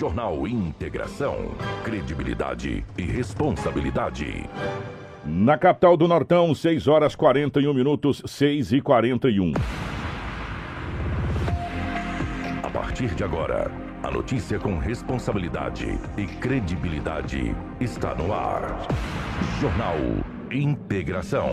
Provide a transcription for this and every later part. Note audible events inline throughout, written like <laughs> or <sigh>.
Jornal Integração. Credibilidade e responsabilidade. Na capital do Nortão, 6 horas 41 minutos, 6 e 41. A partir de agora, a notícia com responsabilidade e credibilidade está no ar. Jornal Integração.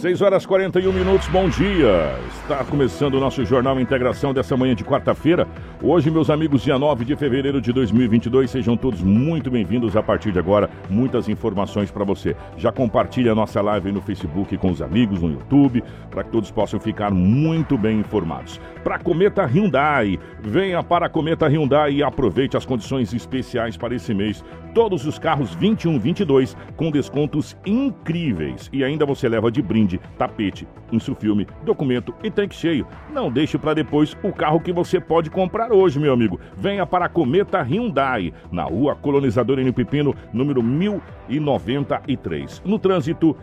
6 horas 41 minutos, bom dia. Está começando o nosso Jornal Integração dessa manhã de quarta-feira. Hoje, meus amigos, dia 9 de fevereiro de 2022, sejam todos muito bem-vindos a partir de agora. Muitas informações para você. Já compartilhe a nossa live no Facebook com os amigos, no YouTube, para que todos possam ficar muito bem informados. Para Cometa Hyundai, venha para a Cometa Hyundai e aproveite as condições especiais para esse mês. Todos os carros 21, 22 com descontos incríveis e ainda você leva de brinde tapete, insufilme, documento e tanque cheio. Não deixe para depois o carro que você pode comprar hoje, meu amigo. Venha para a Cometa Hyundai, na rua Colonizador N. Pepino, número 1093. No trânsito,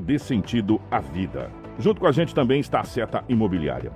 dê sentido à vida. Junto com a gente também está a Seta Imobiliária.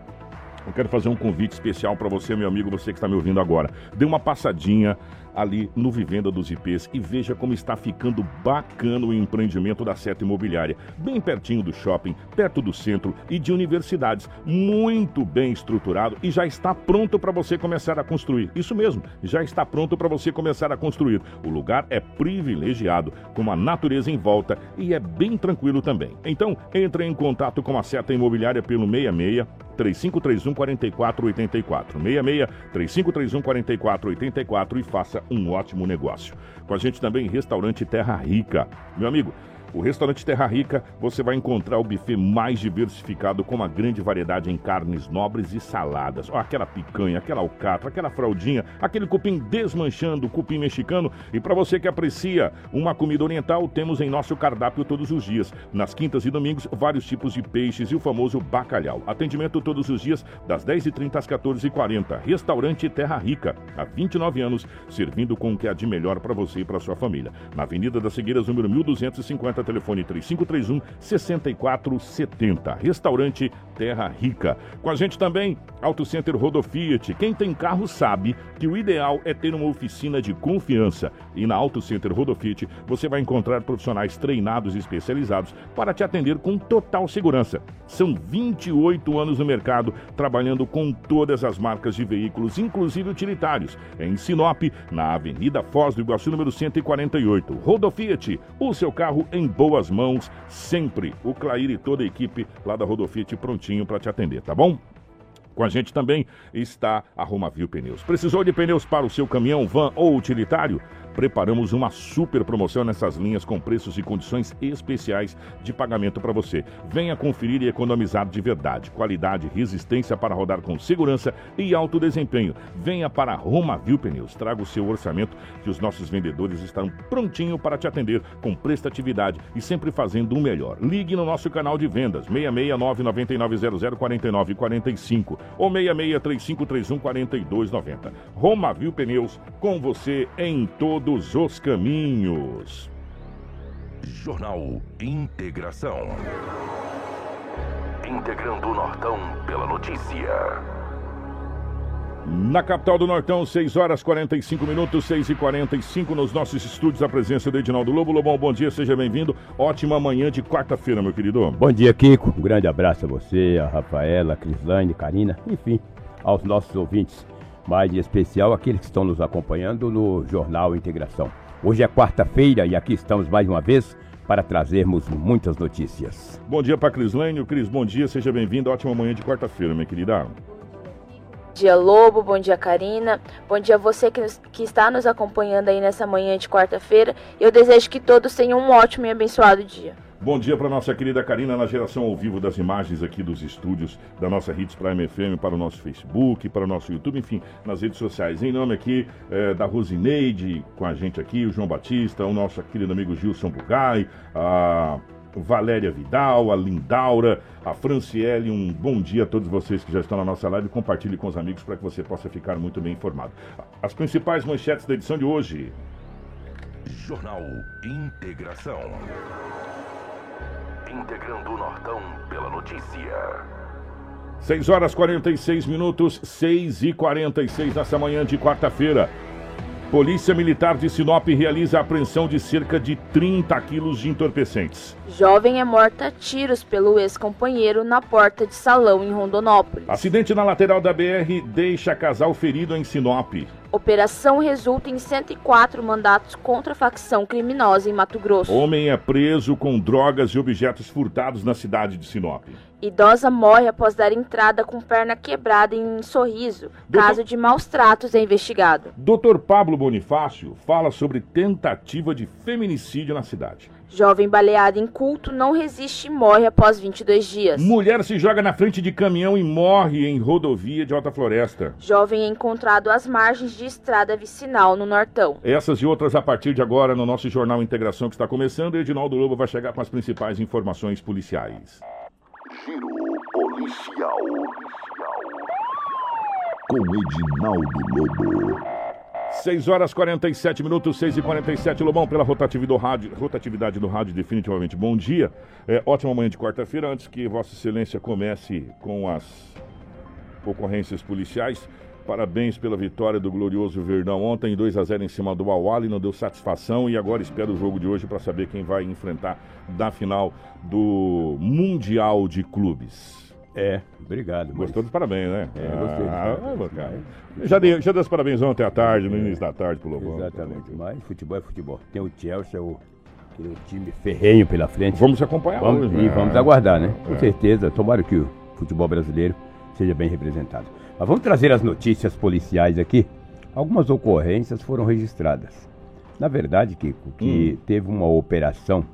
Eu quero fazer um convite especial para você, meu amigo, você que está me ouvindo agora. Dê uma passadinha ali no Vivenda dos IPs e veja como está ficando bacana o empreendimento da Seta Imobiliária. Bem pertinho do shopping, perto do centro e de universidades. Muito bem estruturado e já está pronto para você começar a construir. Isso mesmo, já está pronto para você começar a construir. O lugar é privilegiado, com a natureza em volta e é bem tranquilo também. Então, entre em contato com a Seta Imobiliária pelo 66 3531 4484. 66 3531 4484 e faça um ótimo negócio. Com a gente também, Restaurante Terra Rica. Meu amigo, o restaurante Terra Rica, você vai encontrar o buffet mais diversificado com uma grande variedade em carnes nobres e saladas. Ó, aquela picanha, aquela alcatra, aquela fraldinha, aquele cupim desmanchando, cupim mexicano. E para você que aprecia uma comida oriental, temos em nosso cardápio todos os dias. Nas quintas e domingos, vários tipos de peixes e o famoso bacalhau. Atendimento todos os dias, das 10h30 às 14h40. Restaurante Terra Rica, há 29 anos, servindo com o que há de melhor para você e para sua família. Na Avenida das Segueiras, número 1250, telefone 3531 6470. Restaurante Terra Rica. Com a gente também, Auto Center Rodofiat. Quem tem carro sabe que o ideal é ter uma oficina de confiança. E na Auto Center Rodofiat você vai encontrar profissionais treinados e especializados para te atender com total segurança. São 28 anos no mercado, trabalhando com todas as marcas de veículos, inclusive utilitários. Em Sinop, na Avenida Foz do Iguaçu, número 148. Rodofiat, o seu carro em boas mãos, sempre. O Clair e toda a equipe lá da Rodofiat prontinho para te atender, tá bom? Com a gente também está a Romavil Pneus. Precisou de pneus para o seu caminhão, van ou utilitário? Preparamos uma super promoção nessas linhas com preços e condições especiais de pagamento para você. Venha conferir e economizar de verdade. Qualidade, resistência para rodar com segurança e alto desempenho. Venha para Romavil Pneus. Traga o seu orçamento que os nossos vendedores estão prontinho para te atender com prestatividade e sempre fazendo o melhor. Ligue no nosso canal de vendas 669 9900 4945 ou 663531 4290. Romavil Pneus com você em todos os caminhos. Jornal Integração. Integrando o Nortão pela notícia. Na capital do Nortão, 6 horas 45 minutos, 6 e 45 nos nossos estúdios, a presença do Edinaldo Lobo. Lobão, bom dia, seja bem-vindo. Ótima manhã de quarta-feira, meu querido. Bom dia, Kiko. Um grande abraço a você, a Rafaela, a Crislane, Karina, enfim, aos nossos ouvintes. Mais em especial aqueles que estão nos acompanhando no Jornal Integração. Hoje é quarta-feira e aqui estamos mais uma vez para trazermos muitas notícias. Bom dia para Crislane. Cris, bom dia, seja bem-vindo. Ótima manhã de quarta-feira, minha querida. Bom dia, Lobo. Bom dia, Karina. Bom dia a você que, que está nos acompanhando aí nessa manhã de quarta-feira. Eu desejo que todos tenham um ótimo e abençoado dia. Bom dia para nossa querida Karina na geração ao vivo das imagens aqui dos estúdios da nossa Hits Prime FM para o nosso Facebook, para o nosso YouTube, enfim, nas redes sociais. Em nome aqui eh, da Rosineide com a gente aqui, o João Batista, o nosso querido amigo Gilson Bugai, a Valéria Vidal, a Lindaura, a Franciele. Um bom dia a todos vocês que já estão na nossa live. Compartilhe com os amigos para que você possa ficar muito bem informado. As principais manchetes da edição de hoje. Jornal Integração. Integrando o Nortão pela notícia. 6 horas 46 minutos, 6 e 46 nessa manhã de quarta-feira. Polícia Militar de Sinop realiza a apreensão de cerca de 30 quilos de entorpecentes. Jovem é morta a tiros pelo ex-companheiro na porta de salão em Rondonópolis. Acidente na lateral da BR deixa casal ferido em Sinop. Operação resulta em 104 mandatos contra a facção criminosa em Mato Grosso. Homem é preso com drogas e objetos furtados na cidade de Sinop. Idosa morre após dar entrada com perna quebrada em Sorriso. Doutor- Caso de maus tratos é investigado. Dr. Pablo Bonifácio fala sobre tentativa de feminicídio na cidade. Jovem baleado em culto não resiste e morre após 22 dias. Mulher se joga na frente de caminhão e morre em rodovia de Alta Floresta. Jovem é encontrado às margens de estrada vicinal no Nortão. Essas e outras a partir de agora no nosso Jornal Integração que está começando. Edinaldo Lobo vai chegar com as principais informações policiais. Giro policial. Com Edinaldo Lobo. 6 horas 47 minutos, 6 e 47 Lobão, pela rotatividade do rádio, rotatividade do rádio, definitivamente bom dia. É, ótima manhã de quarta-feira, antes que Vossa Excelência comece com as ocorrências policiais. Parabéns pela vitória do glorioso Verdão ontem, 2 a 0 em cima do Awali, não deu satisfação e agora espera o jogo de hoje para saber quem vai enfrentar na final do Mundial de Clubes. É, obrigado. mas- Gostou dos parabéns, né? É, gostei. Ah, ah. Já dei, já dei os parabéns ontem à tarde, no início da tarde pro Lobão. Exatamente. Mas futebol é futebol. Tem o Chelsea, o, time ferrenho pela frente. Vamos acompanhar Vamos, hoje, e né? vamos aguardar, né? Com É. certeza. Tomara que o futebol brasileiro seja bem representado. Mas vamos trazer as notícias policiais aqui. Algumas ocorrências foram registradas. Na verdade, Kiko, que Hum. teve uma operação,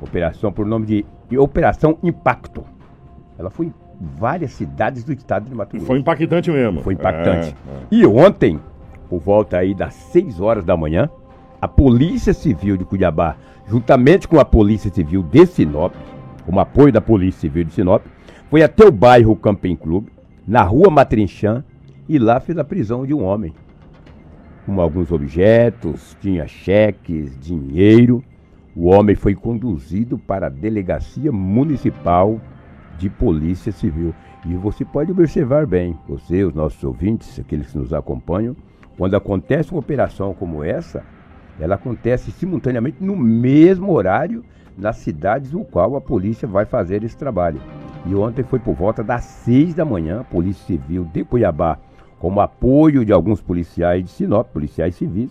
operação por nome de, Operação Impacto. Ela foi várias cidades do estado de Mato Grosso. Foi impactante mesmo. Foi impactante. É, é. E ontem, por volta aí das 6 horas da manhã, a Polícia Civil de Cuiabá, juntamente com a Polícia Civil de Sinop, com o apoio da Polícia Civil de Sinop, foi até o bairro Camping Clube, na rua Matrinchã, e lá fez a prisão de um homem. Com alguns objetos, tinha cheques, dinheiro. O homem foi conduzido para a Delegacia Municipal de Polícia Civil. E você pode observar bem, você, os nossos ouvintes, aqueles que nos acompanham, quando acontece uma operação como essa, ela acontece simultaneamente no mesmo horário nas cidades no qual a polícia vai fazer esse trabalho. E ontem foi por volta das seis da manhã, a Polícia Civil de Cuiabá, com o apoio de alguns policiais de Sinop, policiais civis,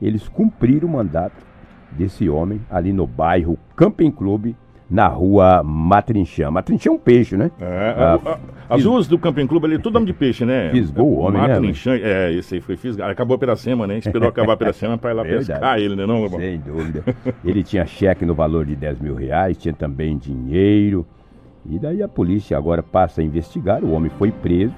eles cumpriram o mandato desse homem ali no bairro Camping Clube, na rua Matrinchã. Matrinchã é um peixe, né? É, Ah, a- a- as ruas do Camping Clube ali, tudo nome de peixe, né? Fisgou o homem, né, mas- Ninchã, É, esse aí foi fisgado. Acabou a Piracema, né? Esperou acabar a Piracema pra ir lá <laughs> Verdade. pescar ele, né? Não, Lobão? Sem dúvida. Ele tinha cheque no valor de 10 mil reais, tinha também dinheiro. E daí a polícia agora passa a investigar. O homem foi preso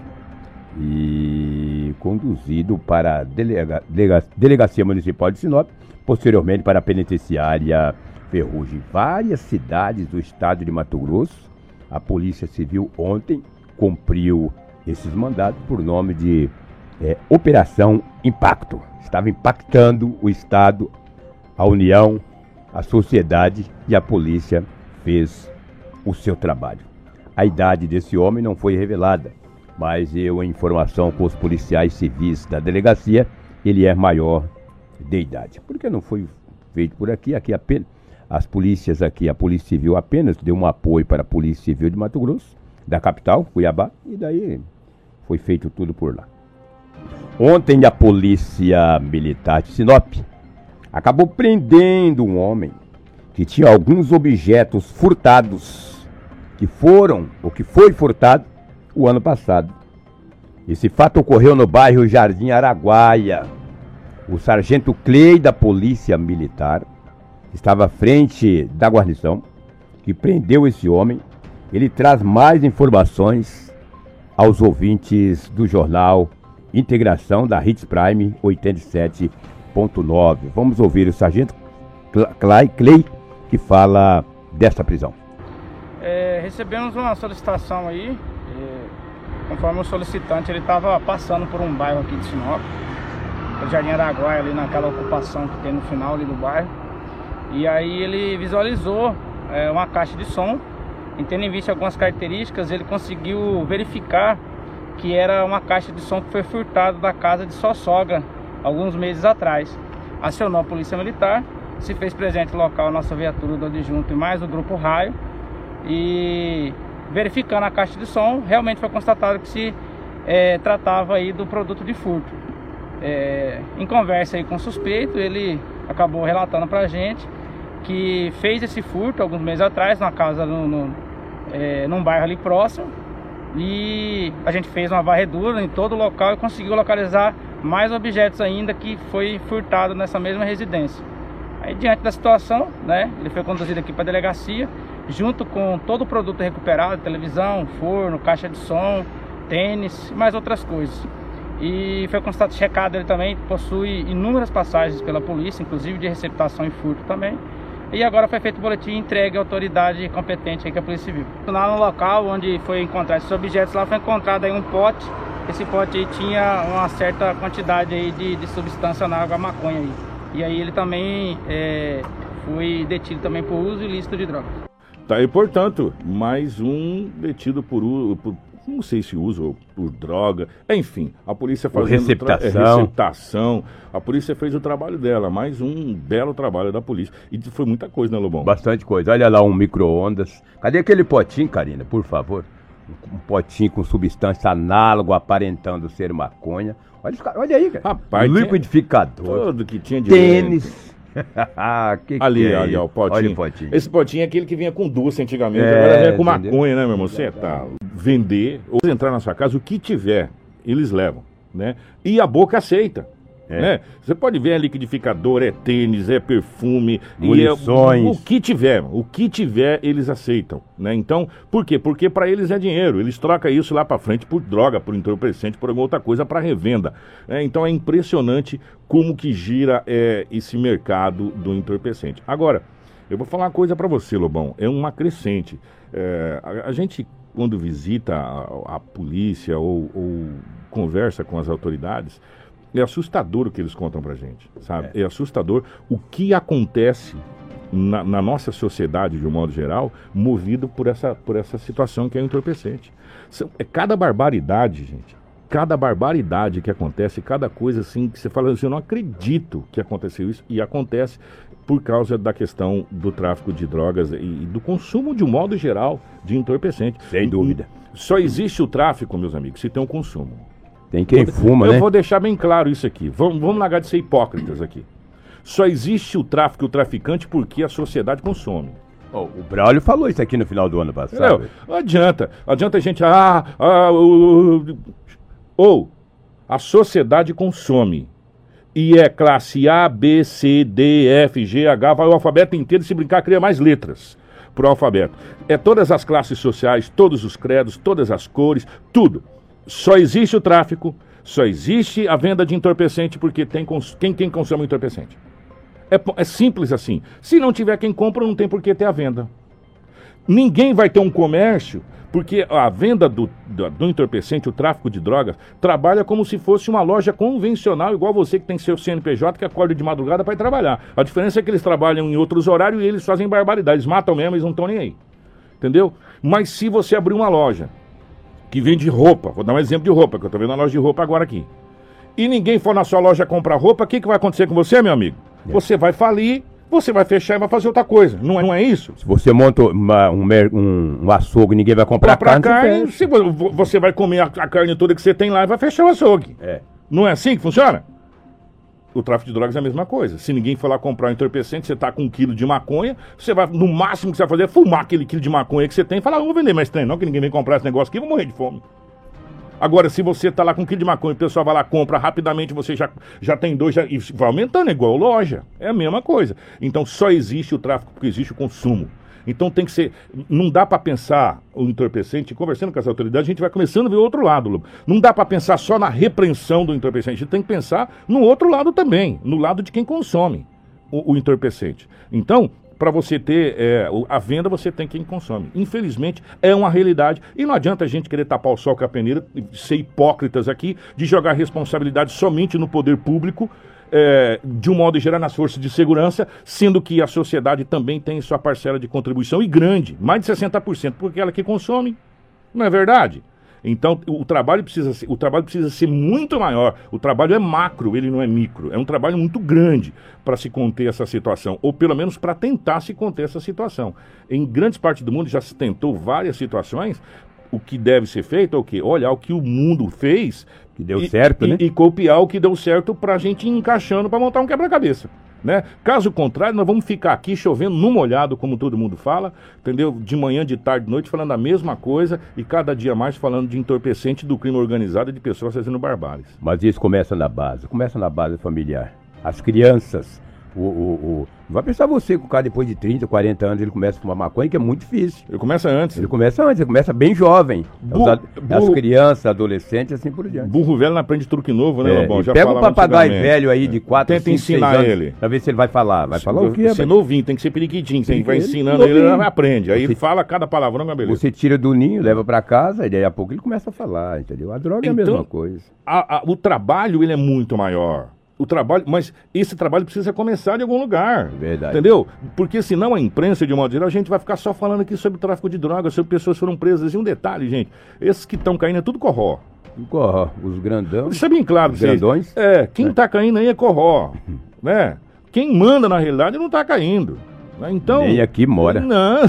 e conduzido para a delega- delega- Delegacia Municipal de Sinop, posteriormente para a penitenciária Ferrugem. Várias cidades do estado de Mato Grosso, a Polícia Civil ontem cumpriu esses mandados por nome de é, Operação Impacto. Estava impactando o Estado, a União, a sociedade e a polícia fez o seu trabalho. A idade desse homem não foi revelada, mas eu, em informação com os policiais civis da delegacia, ele é maior de idade. Porque não foi feito por aqui, aqui apenas. As polícias aqui, a Polícia Civil apenas deu um apoio para a Polícia Civil de Mato Grosso, da capital, Cuiabá, e daí foi feito tudo por lá. Ontem a Polícia Militar de Sinop acabou prendendo um homem que tinha alguns objetos furtados que foram ou que foi furtado o ano passado. Esse fato ocorreu no bairro Jardim Araguaia. O sargento Clay da Polícia Militar estava à frente da guarnição que prendeu esse homem. Ele traz mais informações aos ouvintes do jornal Integração da Hits Prime 87.9. Vamos ouvir o sargento Cla- Clay, Clay que fala dessa prisão? É, recebemos uma solicitação aí, é, conforme o solicitante ele estava passando por um bairro aqui de Sinop, o Jardim Araguaia, ali naquela ocupação que tem no final ali do bairro. E aí ele visualizou é, uma caixa de som, e tendo em vista algumas características, ele conseguiu verificar que era uma caixa de som que foi furtada da casa de sua sogra alguns meses atrás. Acionou a polícia militar, se fez presente no local a nossa viatura do adjunto e mais o grupo raio e verificando a caixa de som, realmente foi constatado que se é, tratava aí do produto de furto. É, em conversa aí com o suspeito, ele acabou relatando pra gente que fez esse furto alguns meses atrás, numa casa no, no, é, num bairro ali próximo. E a gente fez uma varredura em todo o local e conseguiu localizar mais objetos ainda que foi furtado nessa mesma residência. Aí diante da situação, né, ele foi conduzido aqui para a delegacia, junto com todo o produto recuperado, televisão, forno, caixa de som, tênis e mais outras coisas. E foi constatado, checado, ele também possui inúmeras passagens pela polícia, inclusive de receptação e furto também. E agora foi feito o boletim entregue à autoridade competente aí, que é a Polícia Civil. Lá no local onde foi encontrado esses objetos, lá foi encontrado aí um pote. Esse pote aí tinha uma certa quantidade aí de, de substância na água maconha aí. E aí ele também é, foi detido também por uso ilícito de drogas. Tá aí, portanto, mais um detido por, por não sei se uso por droga, enfim, a polícia fazendo receptação. É, receptação. A polícia fez o trabalho dela, mais um belo trabalho da polícia. E foi muita coisa, né, Lobão? Bastante coisa. Olha lá um micro-ondas. Cadê aquele potinho, Karina, por favor? Um potinho com substância análoga, aparentando ser maconha. Olha, olha aí, cara. Rapaz, liquidificador. Tudo que tinha de Tênis. Que ali, que é ali, ó, o potinho. Olha o potinho. Esse potinho é aquele que vinha com doce antigamente, é, agora vem com entendeu? maconha, né, meu irmão? Você tá vender ou entrar na sua casa, o que tiver, eles levam, né? E a boca aceita. É. Né? Você pode ver é liquidificador, é tênis, é perfume, munições. É, o que tiver, o que tiver eles aceitam, né? Então, por quê? Porque para eles é dinheiro, eles trocam isso lá para frente por droga, por entorpecente, por alguma outra coisa para revenda. Né? Então é impressionante como que gira é, esse mercado do entorpecente. Agora, eu vou falar uma coisa para você, Lobão, é uma crescente. É, a, a, gente quando visita a, a polícia ou, ou conversa com as autoridades é assustador o que eles contam pra gente, sabe? É, é assustador o que acontece na, na, nossa sociedade, de um modo geral, movido por essa, por essa situação que é entorpecente. É cada barbaridade, gente. Cada barbaridade que acontece, cada coisa assim que você fala assim, eu não acredito que aconteceu isso. E acontece por causa da questão do tráfico de drogas e, e do consumo, de um modo geral, de entorpecente. Sem dúvida. Só existe o tráfico, meus amigos, se tem um consumo. Tem quem vou, fuma, eu né? Eu vou deixar bem claro isso aqui. Vamos, vamos largar de ser hipócritas aqui. Só existe o tráfico e o traficante porque a sociedade consome. Oh, o Braulio falou isso aqui no final do ano passado. Não, adianta. Adianta a gente. Ah, ah, ou oh, a sociedade consome. E é classe A, B, C, D, F, G, H, vai o alfabeto inteiro, se brincar, cria mais letras para o alfabeto. É todas as classes sociais, todos os credos, todas as cores, tudo. Só existe o tráfico, só existe a venda de entorpecente porque tem quem, quem consome entorpecente. É, é simples assim. Se não tiver quem compra, não tem por que ter a venda. Ninguém vai ter um comércio porque a venda do, do, do, entorpecente, o tráfico de drogas, trabalha como se fosse uma loja convencional, igual você que tem seu CNPJ que acorda de madrugada para trabalhar. A diferença é que eles trabalham em outros horários e eles fazem barbaridade. Eles matam mesmo, eles não estão nem aí. Entendeu? Mas se você abrir uma loja que vende roupa, vou dar um exemplo de roupa, que eu estou vendo uma loja de roupa agora aqui, e ninguém for na sua loja comprar roupa, o que, que vai acontecer com você, meu amigo? É. Você vai falir você vai fechar e vai fazer outra coisa. Não é, não é isso? Se você monta uma, um, um, um açougue e ninguém vai comprar carne, carne você, você vai comer a, a, carne toda que você tem lá e vai fechar o açougue. É. Não é assim que funciona? O tráfico de drogas é a mesma coisa. Se ninguém for lá comprar um entorpecente, você tá com um quilo de maconha, você vai, no máximo que você vai fazer é fumar aquele quilo de maconha que você tem e falar, ah, vou vender mais trem, não, que ninguém vem comprar esse negócio aqui, vou morrer de fome. Agora, se você tá lá com um quilo de maconha, o pessoal vai lá, compra rapidamente, você já, já tem dois, já, e vai aumentando, é igual loja. É a mesma coisa. Então só existe o tráfico porque existe o consumo. Então tem que ser. Não dá para pensar o entorpecente, conversando com as autoridades, a gente vai começando a ver o outro lado. Não dá para pensar só na repreensão do entorpecente, a gente tem que pensar no outro lado também, no lado de quem consome o, o entorpecente. Então, para você ter é, a venda, você tem quem consome. Infelizmente, é uma realidade. E não adianta a gente querer tapar o sol com a peneira, ser hipócritas aqui, de jogar responsabilidade somente no poder público, é, de um modo geral nas forças de segurança, sendo que a sociedade também tem sua parcela de contribuição e grande, mais de 60%, porque ela que consome. Não é verdade? Então o trabalho precisa ser, o trabalho precisa ser muito maior. O trabalho é macro, ele não é micro. É um trabalho muito grande para se conter essa situação, ou pelo menos para tentar se conter essa situação. Em grandes partes do mundo já se tentou várias situações. O que deve ser feito é o quê? Olhar o que o mundo fez Que deu e- certo, e- né? E copiar o que deu certo para a gente ir encaixando para montar um quebra-cabeça. Né? Caso contrário, nós vamos ficar aqui chovendo no molhado, como todo mundo fala, entendeu? De manhã, de tarde, de noite, falando a mesma coisa e cada dia mais falando de entorpecente do crime organizado e de pessoas fazendo barbáries. Mas isso começa na base, começa na base familiar. As crianças, o, o, o- Vai pensar você que o cara depois de 30, 40 anos ele começa a fumar maconha, que é muito difícil. Ele começa antes. Ele começa antes, ele começa bem jovem. Bu- Os ad- As bu- crianças, adolescentes, assim por diante. Burro velho não aprende truque novo, né, É, Lobão? Já pega um papagaio velho aí de 4, Tenta 5, ensinar 6 anos, ele. Pra ver se ele vai falar. Vai falar o quê? Ser rapaz? novinho, tem que ser periquitinho. Você vai Ele- ensinando ele, novinho. ele aprende. Aí Você- fala cada palavrão, meu beleza. Você tira do ninho, leva pra casa, e daí a pouco ele começa a falar, entendeu? A droga é a Então- mesma coisa. a- a- o trabalho ele é muito maior. O trabalho, mas esse trabalho precisa começar de algum lugar. Verdade. Entendeu? Porque senão a imprensa, de modo geral, a gente vai ficar só falando aqui sobre tráfico de drogas, sobre pessoas que foram presas. E um detalhe, gente, esses que estão caindo é tudo corró. Corró, os grandão. Isso é bem claro. Os grandões? É, quem tá caindo aí é corró. <laughs> né? Quem manda, na realidade, não tá caindo. né? Então, Nem aqui mora. Não,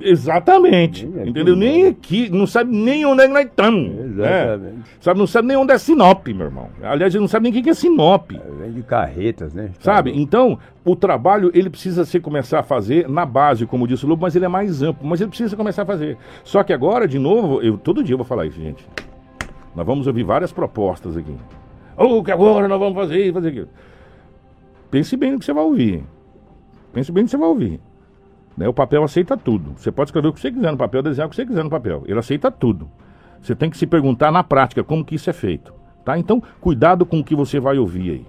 exatamente. Nem aqui entendeu? Nem aqui, não sabe nem onde é que nós estamos. né? Exatamente. Sabe, não sabe nem onde é Sinop, meu irmão. Aliás, ele não sabe nem quem que é Sinop. Vem de carretas, né? Sabe? Então, o trabalho ele precisa se começar a fazer na base, como disse o Lobo, mas ele é mais amplo, mas ele precisa começar a fazer. Só que agora, de novo, eu todo dia eu vou falar isso, gente. Nós vamos ouvir várias propostas aqui. Ou que agora nós vamos fazer fazer aquilo. Pense bem no que você vai ouvir. Pense bem no que você vai ouvir. Né? O papel aceita tudo. Você pode escrever o que você quiser no papel, desenhar o que você quiser no papel. Ele aceita tudo. Você tem que se perguntar na prática como que isso é feito. Tá? Então, cuidado com o que você vai ouvir aí.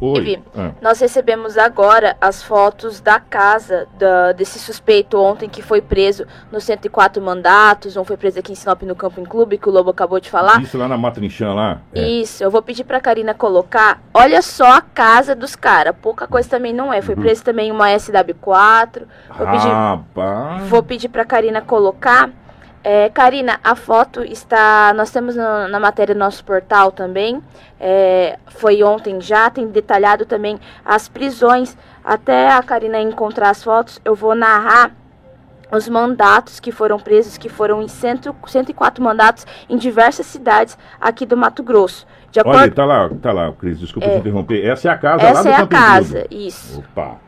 Oi. Vivi, Ah. nós recebemos agora as fotos da casa da- desse suspeito ontem que foi preso no 104 mandatos, um foi preso aqui em Sinop no Camping Clube, que o Lobo acabou de falar. Isso lá na Matrinchã lá. Isso, eu vou pedir pra Karina colocar. Olha só a casa dos caras. Pouca coisa também não é. Foi Uhum. preso também uma SW4. Vou pedir, Rapaz. vou pedir pra Karina colocar. É, Karina, a foto está. Nós temos na, na matéria do nosso portal também. É, foi ontem já, tem detalhado também as prisões. Até a Karina encontrar as fotos, eu vou narrar os mandatos que foram presos, que foram em cento, 104 mandatos em diversas cidades aqui do Mato Grosso. De Olha, acordo, tá lá, tá lá, Cris, desculpa te interromper. Essa é a casa lá essa do é a casa, Clube. isso. Opa.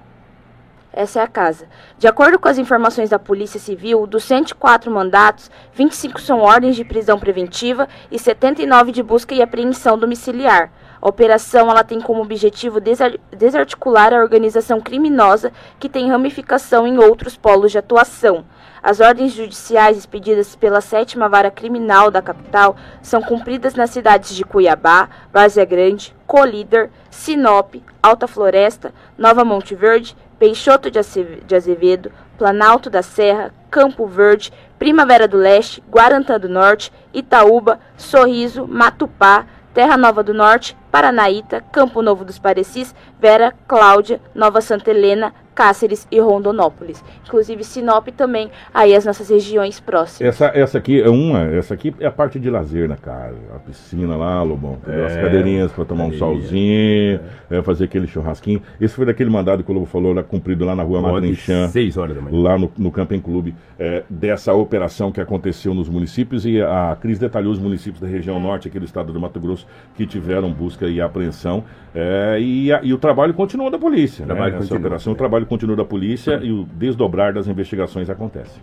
Essa é a casa. De acordo com as informações da Polícia Civil, dos 104 mandatos, 25 são ordens de prisão preventiva e 79 de busca e apreensão domiciliar. A operação ela tem como objetivo desar- desarticular a organização criminosa que tem ramificação em outros polos de atuação. As ordens judiciais expedidas pela sétima vara criminal da capital são cumpridas nas cidades de Cuiabá, Várzea Grande, Colíder, Sinop, Alta Floresta, Nova Monte Verde, Peixoto de Azevedo, Planalto da Serra, Campo Verde, Primavera do Leste, Guarantã do Norte, Itaúba, Sorriso, Matupá, Terra Nova do Norte, Paranaíta, Campo Novo dos Parecis, Vera, Cláudia, Nova Santa Helena, Cáceres e Rondonópolis. Inclusive Sinop também, aí as nossas regiões próximas. Essa, essa aqui é uma, essa aqui é a parte de lazer na casa. A piscina lá, Lobão. entendeu? As É, cadeirinhas pra tomar um solzinho, é, fazer aquele churrasquinho. Esse foi daquele mandado que o Lobo falou, lá, cumprido lá na rua Matrinchã. 6 horas da manhã. lá no, no Camping Clube, é, dessa operação que aconteceu nos municípios e a Cris detalhou os municípios da região norte aqui do estado do Mato Grosso que tiveram busca e apreensão é, e, a- e o trabalho continua da polícia. O trabalho né, continua, operação, é. o trabalho continua da polícia e o desdobrar das investigações acontece.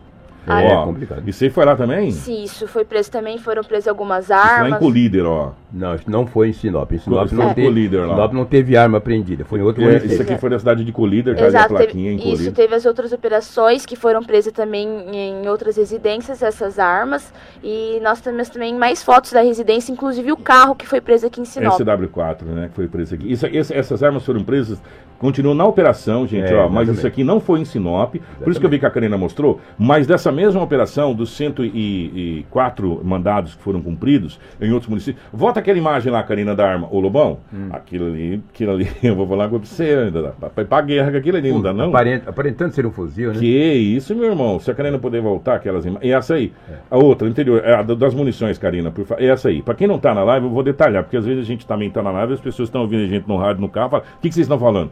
Ah, é, complicado. E você foi lá também? Sim, isso foi preso também, foram presas algumas isso armas. lá em Colíder, ó. Não, isso não foi em Sinop. Em Sinop, não, é. teve, Colíder lá. Sinop não teve arma apreendida, foi em outro É, município. isso aqui foi na cidade de Colíder, tá ali a Exato, plaquinha em teve, isso, Colíder. teve as outras operações que foram presas também em outras residências, essas armas. E nós temos também mais fotos da residência, inclusive o carro que foi preso aqui em Sinop. SW4, né, que foi preso aqui. Isso, esse- essas armas foram presas, continuam na operação, gente, É, ó, mas exatamente. isso aqui não foi em Sinop, por isso que eu vi que a Karina mostrou, mas dessa mesma operação, dos 104 mandados que foram cumpridos em outros municípios, volta aquela imagem lá, Karina, da arma, ô Lobão, Hum. aquilo ali, aquilo ali, <laughs> eu vou falar com você, ainda dá pra, guerra com aquilo ali, não dá não? Aparent- aparentando ser um fuzil, né? Que isso, meu irmão. Se a Karina puder voltar, aquelas imagens. E essa aí. É. A outra, anterior, é a da- das munições, Karina, por favor. Essa aí. Pra quem não tá na live, eu vou detalhar, porque às vezes a gente também tá na live, as pessoas estão ouvindo a gente no rádio, no carro, falam, o que, que vocês estão falando?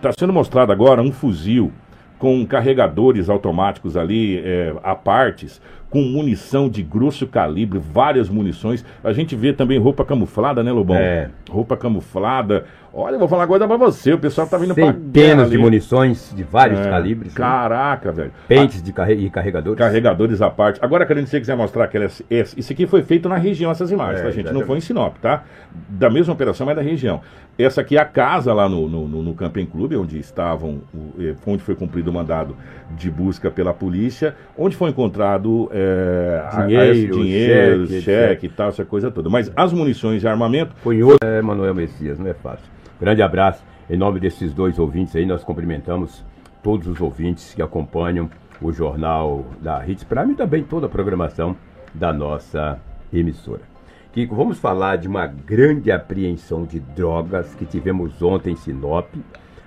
Tá sendo mostrado agora um fuzil com carregadores automáticos ali, é, a partes, com munição de grosso calibre, várias munições. A gente vê também roupa camuflada, né, Lobão? É. Roupa camuflada. Olha, eu vou falar coisa pra você, o pessoal tá vindo pra guerra Centenas de ali. munições de vários É, calibres. né? Caraca, velho. Pentes de carre- e carregadores. Carregadores à parte. Agora, querendo se você quiser mostrar aquela. esse- Isso aqui foi feito na região, essas imagens, É, tá, gente? Não exatamente. foi em Sinop, tá? Da mesma operação, mas da região. Essa aqui é a casa lá no, no, no, Camping Clube, onde estavam, eh, onde foi cumprido o mandado de busca pela polícia, onde foi encontrado eh, a- a- Dinheiro, dinheiro cheque, cheque, e tal, essa coisa toda. Mas as munições e armamento, Foi outro. É, Manuel Messias, não é fácil. Grande abraço. Em nome desses dois ouvintes aí, nós cumprimentamos todos os ouvintes que acompanham o jornal da Hits Prime e também toda a programação da nossa emissora. Kiko, vamos falar de uma grande apreensão de drogas que tivemos ontem em Sinop,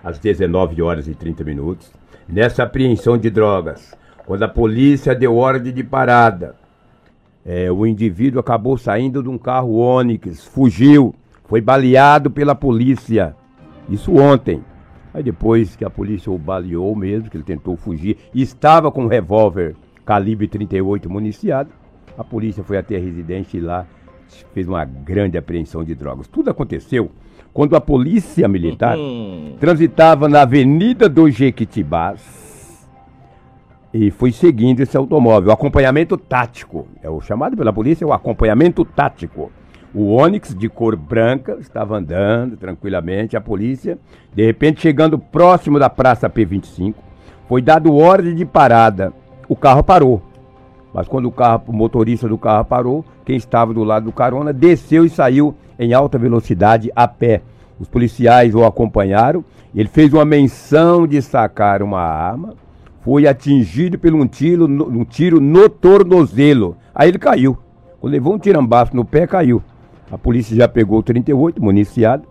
às 19 horas e 30 minutos. Nessa apreensão de drogas, quando a polícia deu ordem de parada, é, o indivíduo acabou saindo de um carro Onix, fugiu, foi baleado pela polícia. Isso ontem. Aí depois que a polícia o baleou mesmo, que ele tentou fugir, estava com um revólver calibre 38 municiado, a polícia foi até a residência e lá fez uma grande apreensão de drogas. Tudo aconteceu quando a polícia militar transitava na Avenida do Jequitibás e foi seguindo esse automóvel. O acompanhamento tático, é o chamado pela polícia, o acompanhamento tático. O Onix de cor branca estava andando tranquilamente, a polícia, de repente chegando próximo da Praça P25, foi dado ordem de parada. O carro parou. Mas quando o, carro, o motorista do carro parou, quem estava do lado do carona desceu e saiu em alta velocidade a pé. Os policiais o acompanharam. Ele fez uma menção de sacar uma arma. Foi atingido por um tiro, um tiro no tornozelo. Aí ele caiu. Levou um tirambaço no pé, caiu. A polícia já pegou o 38, municiado.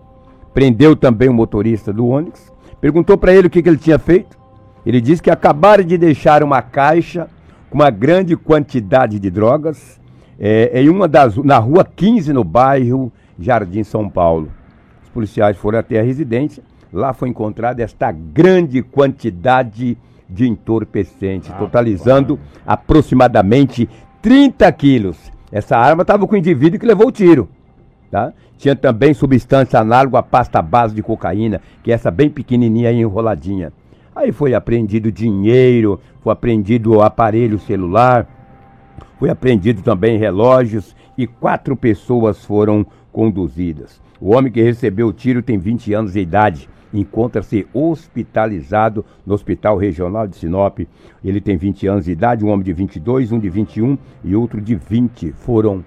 Prendeu também o motorista do Onix. Perguntou para ele o que, que ele tinha feito. Ele disse que acabaram de deixar uma caixa com uma grande quantidade de drogas é, em uma das na rua 15 no bairro Jardim São Paulo. Os policiais foram até a residência. Lá foi encontrada esta grande quantidade de entorpecentes, totalizando aproximadamente 30 quilos. Essa arma estava com o indivíduo que levou o tiro. Tá? Tinha também substância análoga à pasta base de cocaína, que é essa bem pequenininha e enroladinha. Aí foi apreendido dinheiro, foi apreendido aparelho celular, foi apreendido também relógios e quatro pessoas foram conduzidas. O homem que recebeu o tiro tem 20 anos de idade. Encontra-se hospitalizado no Hospital Regional de Sinop. Ele tem 20 anos de idade, um homem de 22, um de 21 e outro de 20 foram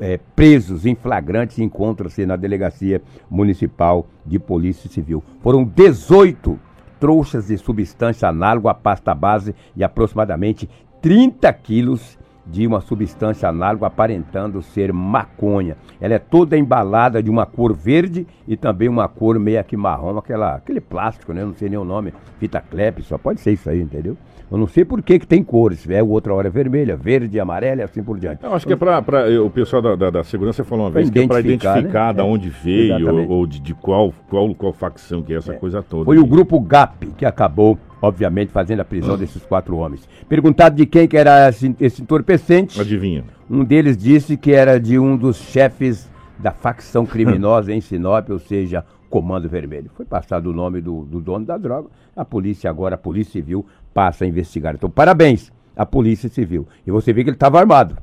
é, presos em flagrantes encontram-se na Delegacia Municipal de Polícia Civil. Foram 18 trouxas de substância análoga à pasta base e aproximadamente 30 quilos de uma substância análoga aparentando ser maconha. Ela é toda embalada de uma cor verde e também uma cor meio que marrom, aquela, aquele plástico, né? Não sei nem o nome, fita crepe, só pode ser isso aí, entendeu? Eu não sei por que, que tem cores, é outra hora é vermelha, verde, amarela e assim por diante. Eu acho que é para o pessoal da, da, da segurança falou uma Pra vez que é para identificar, né? da É, onde veio ou, ou de, de qual, qual, qual facção que é essa coisa toda. Foi o grupo GAP que acabou, obviamente, fazendo a prisão desses quatro homens. Perguntado de quem que era esse, esse entorpecente, Adivinha? um deles disse que era de um dos chefes da facção criminosa em Sinop, ou seja, Comando Vermelho. Foi passado o nome do, do dono da droga, a polícia agora, a Polícia Civil, passa a investigar. Então, parabéns a polícia civil. E você vê que ele estava armado.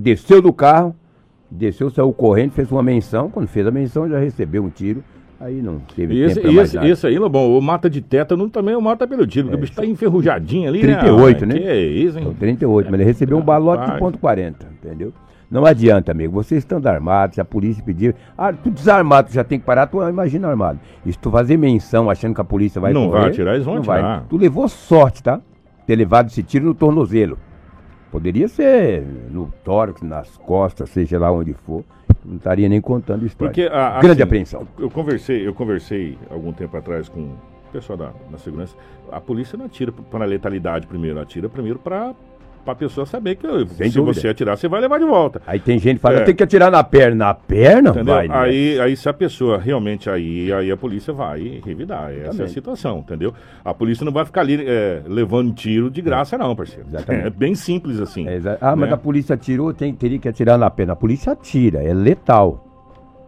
Desceu do carro, desceu, saiu correndo, fez uma menção. Quando fez a menção, já recebeu um tiro. Aí não teve E esse, tempo esse, esse aí, Lobão, o mata de tétano também é o mata pelo tiro, porque o bicho tá enferrujadinho ali, 38, né? Que é isso, Então, hein? 38, mas ele recebeu um balote de Rapaz. ponto 40, entendeu? Não adianta, amigo. Vocês estão armados, se a polícia pedir. Ah, tu desarmado, tu já tem que parar, tu imagina armado. E se tu fazer menção achando que a polícia vai Não correr, vai atirar, eles vão não atirar. vai. Tu levou sorte, tá? Ter levado esse tiro no tornozelo. Poderia ser no tórax, nas costas, seja lá onde for. Não estaria nem contando história. Porque a, Grande assim, apreensão. Eu conversei, eu conversei algum tempo atrás com o pessoal da, da segurança. A polícia não atira para letalidade primeiro, atira primeiro para a pessoa saber que Sem se dúvida. você atirar, você vai levar de volta. Aí tem gente que fala, É. tem que atirar na perna. Na perna? Entendeu? Vai, né? aí, aí se a pessoa realmente aí, aí a polícia vai revidar. Essa é a Exatamente. situação, entendeu? A polícia não vai ficar ali é, levando tiro de graça, não, parceiro. Exatamente. É bem simples assim. É, ah, mas né? a polícia atirou, tem, teria que atirar na perna. A polícia atira, é letal.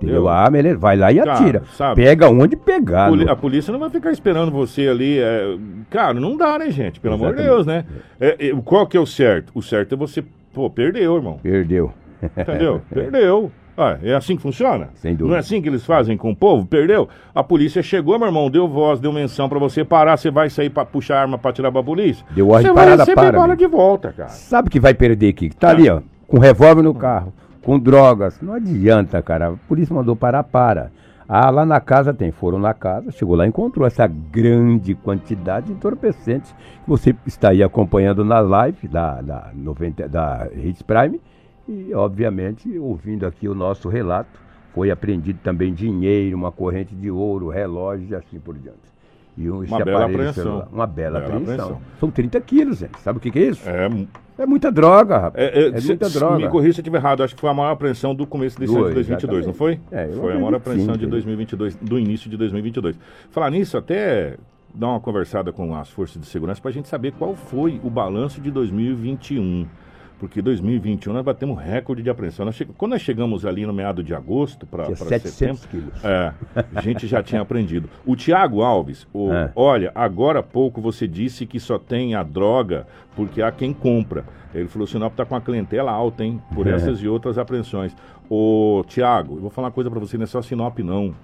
Entendeu? Eu- Ah, beleza, vai lá e Cara, atira. sabe? Pega onde pegar. Poli- a polícia não vai ficar esperando você ali. é, Cara, não dá, né, gente? Pelo amor de Deus, Exatamente. né? É, é, qual que é o certo? O certo é você. Pô, perdeu, irmão. Perdeu. Entendeu? <laughs> Perdeu. Ah, é assim que funciona? Sem dúvida. Não é assim que eles fazem com o povo? Perdeu? A polícia chegou, meu irmão, deu voz, deu menção pra você parar, você vai sair pra puxar a arma pra tirar pra polícia? Deu ordem Você de vai parada, receber para, bala de volta, cara. Sabe que vai perder aqui? Tá ali, ó, com revólver no carro, com drogas. Não adianta, cara. A polícia mandou parar, para. Ah, lá na casa tem. Foram na casa, chegou lá e encontrou essa grande quantidade de entorpecentes que você está aí acompanhando na live da, da, 90, da Hits Prime. E, obviamente, ouvindo aqui o nosso relato, foi apreendido também dinheiro, uma corrente de ouro, relógio e assim por diante. E um, Uma bela apreensão. celular. Uma bela, Bela apreensão. apreensão. São 30 quilos, gente. Sabe o que, que é isso? É, É muita droga, rapaz. é, é, É, se- muita se- droga. Me corrija se eu estiver errado, acho que foi a maior apreensão do começo desse ano de Do- 2022, não foi? É, foi a maior apreensão sim, de que- 2022, do início de 2022. Falar nisso, até dar uma conversada com as forças de segurança para a gente saber qual foi o balanço de 2021. Porque 2021 nós batemos recorde de apreensão. Nós che- Quando nós chegamos ali no meado de agosto para setembro, 700 quilos. é, a gente já tinha aprendido. O Tiago Alves, o- É. olha, agora há pouco você disse que só tem a droga porque há quem compra. Ele falou, o Sinop está com a clientela alta, hein? Por É. essas e outras apreensões. Ô, Tiago, eu vou falar uma coisa para você, não é só Sinop, não.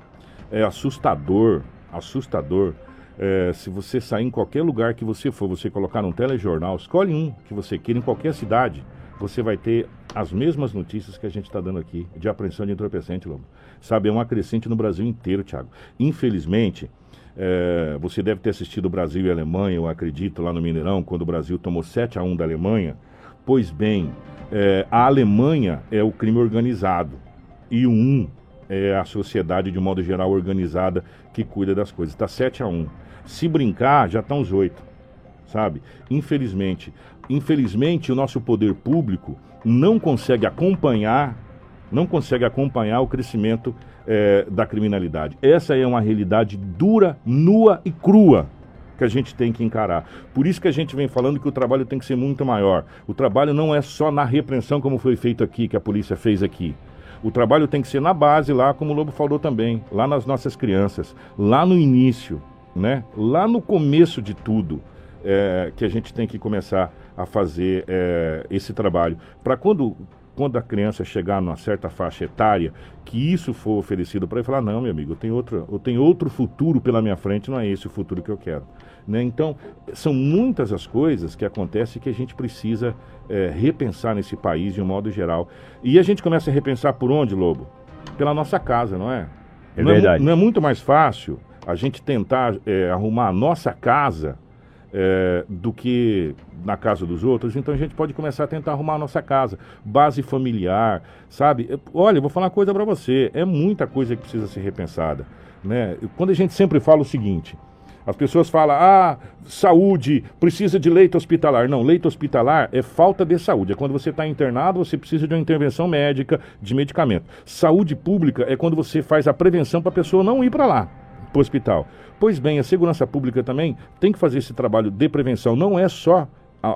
É assustador, assustador. É, se você sair em qualquer lugar que você for, você colocar num telejornal, escolhe um que você queira em qualquer cidade, você vai ter as mesmas notícias que a gente está dando aqui de apreensão de entorpecente, Lobo. Sabe, é uma crescente no Brasil inteiro, Thiago. Infelizmente, é, você deve ter assistido o Brasil e Alemanha, eu acredito, lá no Mineirão, quando o Brasil tomou 7 a 1 da Alemanha. Pois bem, é, a Alemanha é o crime organizado e o 1 é a sociedade, de modo geral, organizada que cuida das coisas. Está 7 a 1. Se brincar, já estão os 8 sabe? Infelizmente, infelizmente o nosso poder público não consegue acompanhar, não consegue acompanhar o crescimento eh, da criminalidade. Essa é uma realidade dura, nua e crua que a gente tem que encarar. Por isso que a gente vem falando que o trabalho tem que ser muito maior. O trabalho não é só na repreensão como foi feito aqui, que a polícia fez aqui. O trabalho tem que ser na base lá, como o Lobo falou também, lá nas nossas crianças, lá no início, né? Lá no começo de tudo é, que a gente tem que começar a fazer é, esse trabalho. Para quando, quando a criança chegar numa certa faixa etária, que isso for oferecido para ele falar, não, meu amigo, eu tenho, outro, eu tenho outro futuro pela minha frente, não é esse o futuro que eu quero. Né? Então, são muitas as coisas que acontecem que a gente precisa é, repensar nesse país de um modo geral. E a gente começa a repensar por onde, Lobo? Pela nossa casa, não é? É não mu- verdade. não é muito mais fácil a gente tentar é, arrumar a nossa casa é, do que na casa dos outros, então a gente pode começar a tentar arrumar a nossa casa, base familiar, sabe? Eu- Olha, vou falar uma coisa para você, é muita coisa que precisa ser repensada, né? Quando a gente sempre fala o seguinte, as pessoas falam, ah, saúde, precisa de leito hospitalar. Não, leito hospitalar é falta de saúde. É quando você está internado, você precisa de uma intervenção médica, de medicamento. Saúde pública é quando você faz a prevenção para a pessoa não ir para lá, para o hospital. Pois bem, a segurança pública também tem que fazer esse trabalho de prevenção. Não é só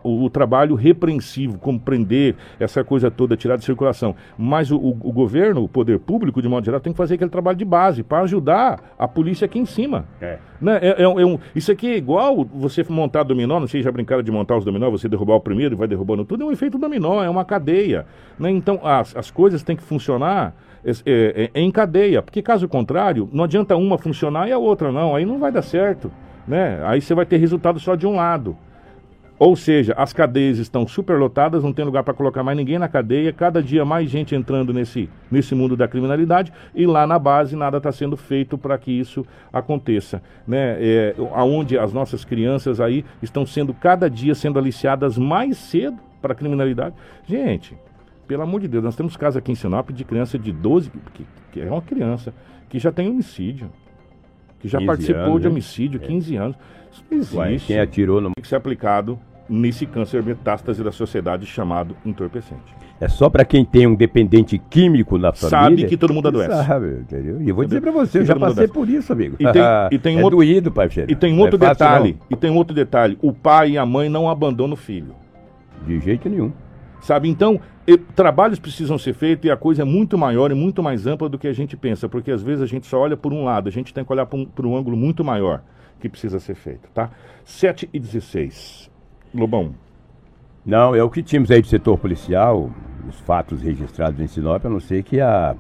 o, o, trabalho repreensivo, compreender essa coisa toda, tirar de circulação. Mas o, o, o, governo, o poder público, de modo geral, tem que fazer aquele trabalho de base para ajudar a polícia aqui em cima. É. Né? É, é, é um, isso aqui é igual você montar dominó, não sei, já brincaram de montar os dominó, você derrubar o primeiro e vai derrubando tudo, é um efeito dominó, é uma cadeia. Né? Então as, as coisas têm que funcionar é, é, é, em cadeia, porque caso contrário, não adianta uma funcionar e a outra não, aí não vai dar certo. Né? Aí você vai ter resultado só de um lado. Ou seja, as cadeias estão superlotadas, não tem lugar para colocar mais ninguém na cadeia, cada dia mais gente entrando nesse, nesse mundo da criminalidade e lá na base nada está sendo feito para que isso aconteça. Né? É, onde as nossas crianças aí estão sendo cada dia sendo aliciadas mais cedo para a criminalidade. Gente, pelo amor de Deus, nós temos casos aqui em Sinop de criança de 12, que, que é uma criança, que já tem homicídio, que já participou anos, de né? homicídio, é. 15 anos. Isso não existe. Ué, quem atirou no... Tem que ser aplicado nesse câncer metástase da sociedade chamado entorpecente. É só para quem tem um dependente químico na família. Sabe que todo mundo adoece. Sabe, entendeu? E eu vou dizer para você, eu já passei por isso, amigo. E tem, <laughs> e tem é outro, doído, pai E tem outro é detalhe, e tem outro detalhe, o pai e a mãe não abandonam o filho. De jeito nenhum. Sabe, então, trabalhos precisam ser feitos e a coisa é muito maior e muito mais ampla do que a gente pensa, porque às vezes a gente só olha por um lado, a gente tem que olhar por um, um ângulo muito maior que precisa ser feito, tá? 7 e 16. Lobão. Não, é o que tínhamos aí do setor policial, os fatos registrados em Sinop, a não ser que a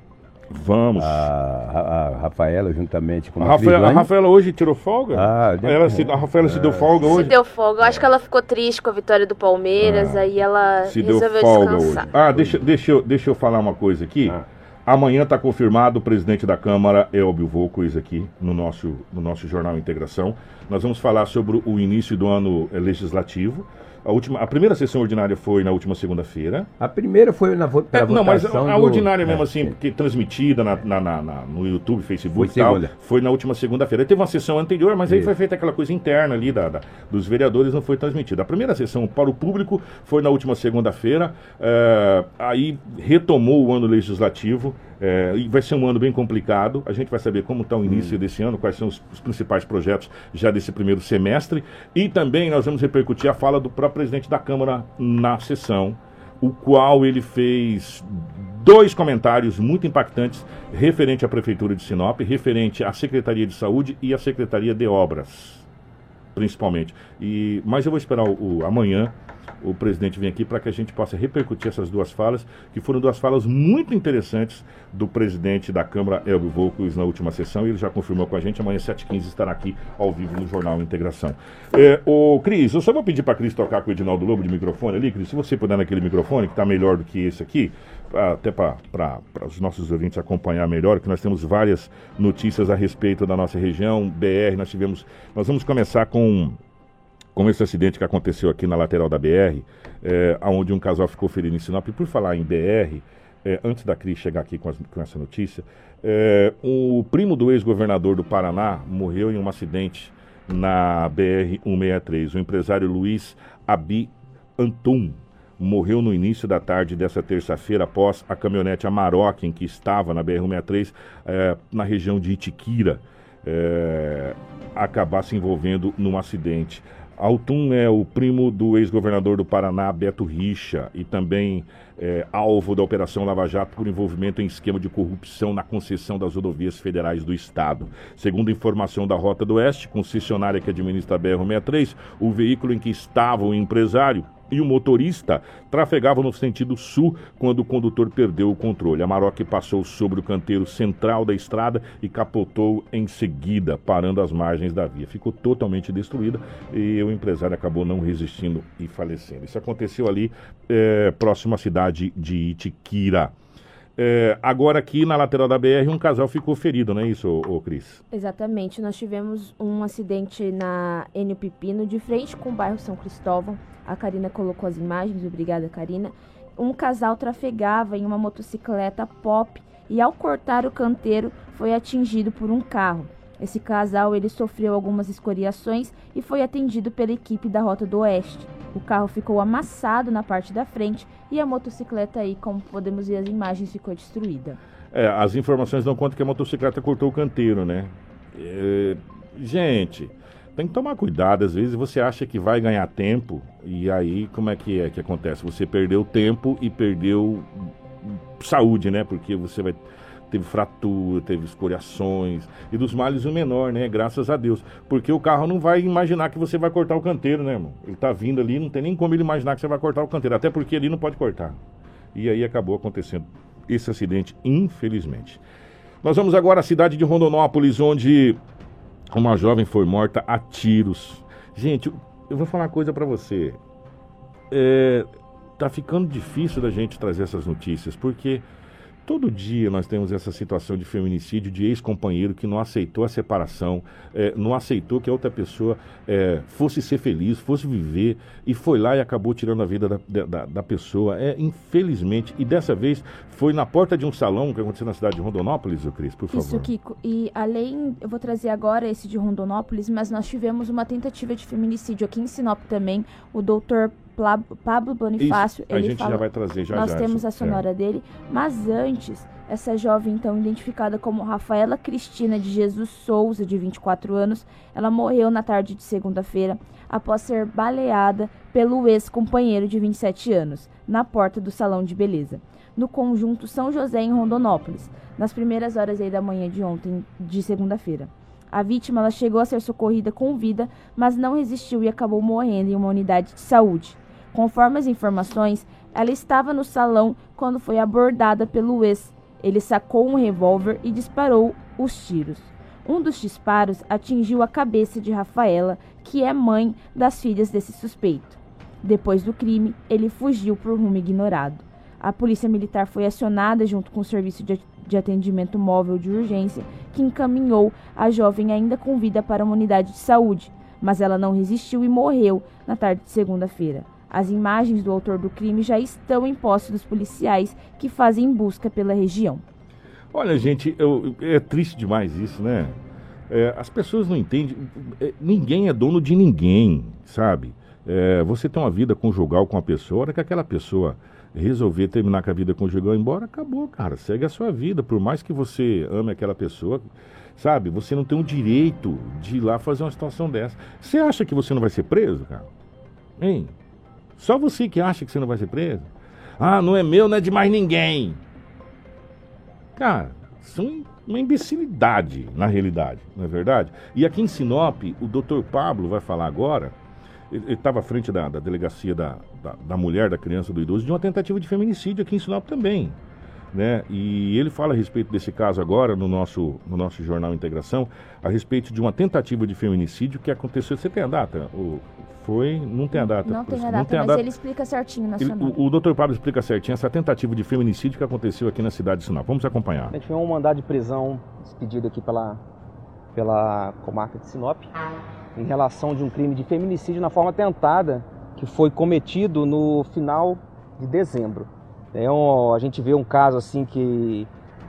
Vamos. A, a, Rafaela, juntamente com a, a Rafaela, a Rafaela hoje tirou folga? Ah, ela se, a Rafaela é, se deu folga hoje? Se deu folga. Eu acho que ela ficou triste com a vitória do Palmeiras, ah, aí ela se resolveu deu folga descansar. Hoje. Ah, deixa, deixa, eu, deixa eu falar uma coisa aqui. Ah. Amanhã está confirmado o presidente da Câmara, Elbio Volcois, aqui no nosso, no nosso Jornal Integração. Nós vamos falar sobre o início do ano legislativo. A, última, a primeira sessão ordinária foi na última segunda-feira. A primeira foi na vo é, Não, mas a, a ordinária do... mesmo é, assim, que transmitida na, na, na, na, no YouTube, Facebook foi e tal, segunda. foi na última segunda-feira. Teve uma sessão anterior, mas Isso. aí foi feita aquela coisa interna ali da, da, dos vereadores, não foi transmitida. A primeira sessão para o público foi na última segunda-feira, é, aí retomou o ano legislativo. É, e vai ser um ano bem complicado. A gente vai saber como está o início hum. desse ano, quais são os, os, principais projetos já desse primeiro semestre. E também nós vamos repercutir a fala do próprio presidente da Câmara na sessão, o qual ele fez dois comentários muito impactantes referente à Prefeitura de Sinop, referente à Secretaria de Saúde e à Secretaria de Obras, principalmente. E, mas eu vou esperar o, o amanhã o presidente vem aqui para que a gente possa repercutir essas duas falas, que foram duas falas muito interessantes do presidente da Câmara, Elvio Volcos, na última sessão, ele já confirmou com a gente, amanhã 7h15 estará aqui ao vivo no Jornal Integração. É, ô, Cris, eu só vou pedir para Cris tocar com o Edinaldo Lobo de microfone ali, Cris, se você puder naquele microfone, que está melhor do que esse aqui, até para os nossos ouvintes acompanhar melhor, que nós temos várias notícias a respeito da nossa região, BR, nós tivemos, nós vamos começar com como esse acidente que aconteceu aqui na lateral da BR, é, onde um casal ficou ferido em Sinop. E por falar em BR, é, antes da Cris chegar aqui com, as, com essa notícia, é, o primo do ex-governador do Paraná morreu em um acidente na BR-163. O empresário Luiz Abi Antum morreu no início da tarde dessa terça-feira após a caminhonete Amarok, em que estava na BR-163, é, na região de Itiquira, acabar se envolvendo num acidente. Altum é o primo do ex-governador do Paraná, Beto Richa, e também é, alvo da Operação Lava Jato por envolvimento em esquema de corrupção na concessão das rodovias federais do Estado. Segundo informação da Rota do Oeste, concessionária que administra a BR-63, o veículo em que estava o empresário e o motorista trafegavam no sentido sul quando o condutor perdeu o controle. A Maroc passou sobre o canteiro central da estrada e capotou em seguida, parando às margens da via. Ficou totalmente destruída e o empresário acabou não resistindo e falecendo. Isso aconteceu ali é, próximo à cidade de Itiquira. É, agora aqui na lateral da BR um casal ficou ferido, não é isso, ô, ô Cris? Exatamente. Nós tivemos um acidente na Enio Pipino, de frente com o bairro São Cristóvão. A Karina colocou as imagens, obrigada, Karina. Um casal trafegava em uma motocicleta pop e ao cortar o canteiro foi atingido por um carro. Esse casal ele sofreu algumas escoriações e foi atendido pela equipe da Rota do Oeste. O carro ficou amassado na parte da frente e a motocicleta aí, como podemos ver as imagens, ficou destruída. É, as informações dão conta que a motocicleta cortou o canteiro, né? É, gente, tem que tomar cuidado. Às vezes você acha que vai ganhar tempo e aí como é que é que acontece? Você perdeu tempo e perdeu saúde, né? Porque você vai teve fratura, teve escoriações e dos males o menor, né? Graças a Deus. Porque o carro não vai imaginar que você vai cortar o canteiro, né, irmão? Ele tá vindo ali, não tem nem como ele imaginar que você vai cortar o canteiro, até porque ali não pode cortar. E aí acabou acontecendo esse acidente, infelizmente. Nós vamos agora à cidade de Rondonópolis, onde uma jovem foi morta a tiros. Gente, eu vou falar uma coisa para você. É, tá ficando difícil da gente trazer essas notícias, porque Todo dia nós temos essa situação de feminicídio de ex-companheiro que não aceitou a separação, é, não aceitou que a outra pessoa é, fosse ser feliz, fosse viver, e foi lá e acabou tirando a vida da, da, da, pessoa. É, infelizmente, e dessa vez foi na porta de um salão que aconteceu na cidade de Rondonópolis, o Cris, por favor. Isso, Kiko. E além, eu vou trazer agora esse de Rondonópolis, mas nós tivemos uma tentativa de feminicídio aqui em Sinop também. O doutor Pablo Bonifácio, Isso, a gente fala, já vai trazer já Nós já temos a sonora é. dele, mas antes, essa jovem então identificada como Rafaela Cristina de Jesus Souza, de 24 anos, ela morreu na tarde de segunda-feira após ser baleada pelo ex-companheiro de 27 anos, na porta do salão de beleza, no conjunto São José em Rondonópolis, nas primeiras horas aí da manhã de ontem, de segunda-feira. A vítima ela chegou a ser socorrida com vida, mas não resistiu e acabou morrendo em uma unidade de saúde. Conforme as informações, ela estava no salão quando foi abordada pelo ex. Ele sacou um revólver e disparou os tiros. Um dos disparos atingiu a cabeça de Rafaela, que é mãe das filhas desse suspeito. Depois do crime, ele fugiu por rumo ignorado. A polícia militar foi acionada junto com o serviço de atendimento móvel de urgência, que encaminhou a jovem ainda com vida para uma unidade de saúde, mas ela não resistiu e morreu na tarde de segunda-feira. As imagens do autor do crime já estão em posse dos policiais que fazem busca pela região. Olha, gente, eu, é triste demais isso, né? É, as pessoas não entendem. É, ninguém é dono de ninguém, sabe? É, você tem uma vida conjugal com a pessoa, a hora que aquela pessoa resolver terminar com a vida conjugal embora, acabou, cara. Segue a sua vida. Por mais que você ame aquela pessoa, sabe? Você não tem o direito de ir lá fazer uma situação dessa. Você acha que você não vai ser preso, cara? Hein? Só você que acha que você não vai ser preso. Ah, não é meu, não é de mais ninguém. Cara, são uma imbecilidade na realidade, não é verdade? E aqui em Sinop, o doutor Pablo vai falar agora. Ele estava à frente da, da delegacia da, da, da mulher, da criança, do idoso, de uma tentativa de feminicídio aqui em Sinop também né? E ele fala a respeito desse caso agora no nosso, no nosso jornal Integração, a respeito de uma tentativa de feminicídio que aconteceu. Você tem a data? O, foi? Não tem a data. Não tem a data, não tem a mas data. ele explica certinho na ele, o, o doutor Pablo explica certinho essa tentativa de feminicídio que aconteceu aqui na cidade de Sinop. Vamos acompanhar. A gente tem um mandado de prisão expedido aqui pela, pela comarca de Sinop em relação de um crime de feminicídio na forma tentada que foi cometido no final de dezembro. É um, a gente vê um caso assim que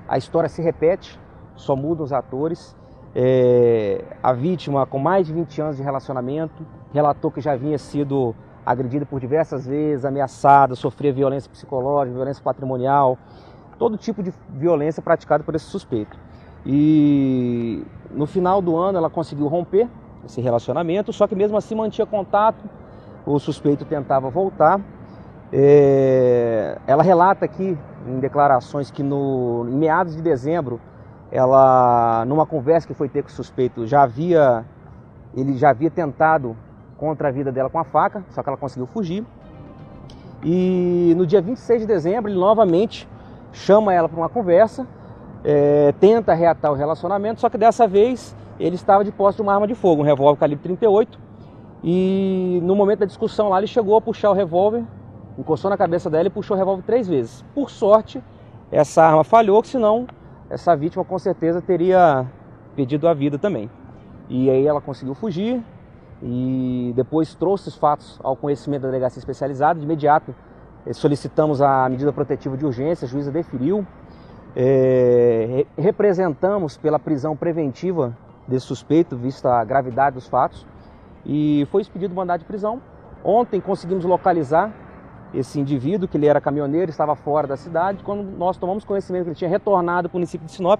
a história se repete, só mudam os atores. É, a vítima, com mais de 20 anos de relacionamento, relatou que já havia sido agredida por diversas vezes, ameaçada, sofria violência psicológica, violência patrimonial, todo tipo de violência praticada por esse suspeito. E no final do ano ela conseguiu romper esse relacionamento, só que mesmo assim mantinha contato, o suspeito tentava voltar é, ela relata aqui em declarações que no, em meados de dezembro, ela, numa conversa que foi ter com o suspeito, já havia, ele já havia tentado contra a vida dela com a faca, só que ela conseguiu fugir. E no dia 26 de dezembro, ele novamente chama ela para uma conversa, é, tenta reatar o relacionamento, só que dessa vez ele estava de posse de uma arma de fogo, um revólver calibre 38. E no momento da discussão lá, ele chegou a puxar o revólver encostou na cabeça dela e puxou o revólver três vezes. Por sorte, essa arma falhou, que senão essa vítima com certeza teria pedido a vida também. E aí ela conseguiu fugir e depois trouxe os fatos ao conhecimento da delegacia especializada. De imediato eh, solicitamos a medida protetiva de urgência, a juíza deferiu. É, representamos pela prisão preventiva desse suspeito, vista a gravidade dos fatos, e foi expedido mandado de prisão. Ontem conseguimos localizar esse indivíduo, que ele era caminhoneiro, estava fora da cidade. Quando nós tomamos conhecimento que ele tinha retornado para o município de Sinop,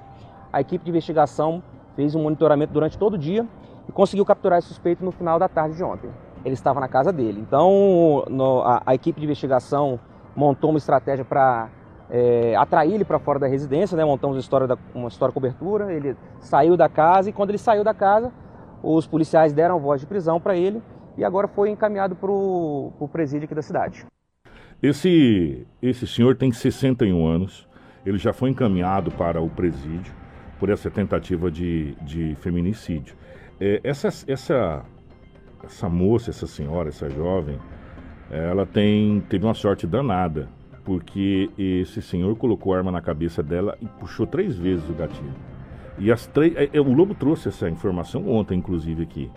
a equipe de investigação fez um monitoramento durante todo o dia e conseguiu capturar esse suspeito no final da tarde de ontem. Ele estava na casa dele. Então, no, a, a, equipe de investigação montou uma estratégia para é, atrair ele para fora da residência, né? montamos uma história, da, uma história cobertura. Ele saiu da casa e quando ele saiu da casa, os policiais deram voz de prisão para ele e agora foi encaminhado para o presídio aqui da cidade. Esse, esse senhor tem 61 anos, ele já foi encaminhado para o presídio por essa tentativa de, de feminicídio. É, essa, essa, essa moça, essa senhora, essa jovem, ela tem, teve uma sorte danada, porque esse senhor colocou a arma na cabeça dela e puxou três vezes o gatilho. E as três. É, é, o Lobo trouxe essa informação ontem, inclusive, aqui.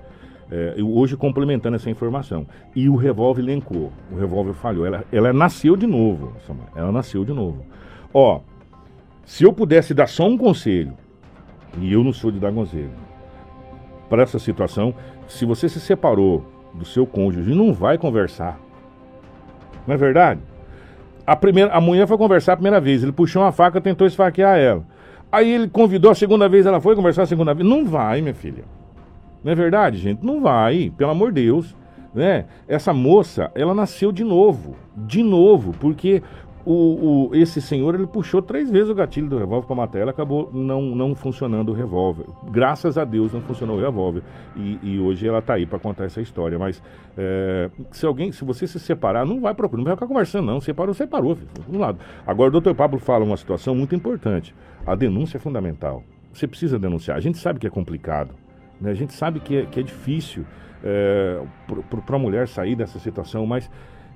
É, hoje complementando essa informação. E o revólver lencou. O revólver falhou. Ela, ela nasceu de novo. Ela nasceu de novo. Ó, se eu pudesse dar só um conselho, e eu não sou de dar conselho, para essa situação, se você se separou do seu cônjuge não vai conversar, não é verdade? A, primeira, a mulher foi conversar a primeira vez, ele puxou uma faca tentou esfaquear ela. Aí ele convidou a segunda vez, ela foi conversar a segunda vez. Não vai, minha filha. Não é verdade, gente? Não vai, pelo amor de Deus. Né? Essa moça, ela nasceu de novo. De novo, porque o, o, esse senhor ele puxou três vezes o gatilho do revólver para matar ela, acabou não, não funcionando o revólver. Graças a Deus não funcionou o revólver. E, e hoje ela está aí para contar essa história. Mas é, se alguém, se você se separar, não vai procurar, não vai ficar conversando, não. Separou, separou, filho, um lado. Agora o doutor Pablo fala uma situação muito importante. A denúncia é fundamental. Você precisa denunciar. A gente sabe que é complicado. Né? A gente sabe que é, que é difícil é, para a mulher sair dessa situação, mas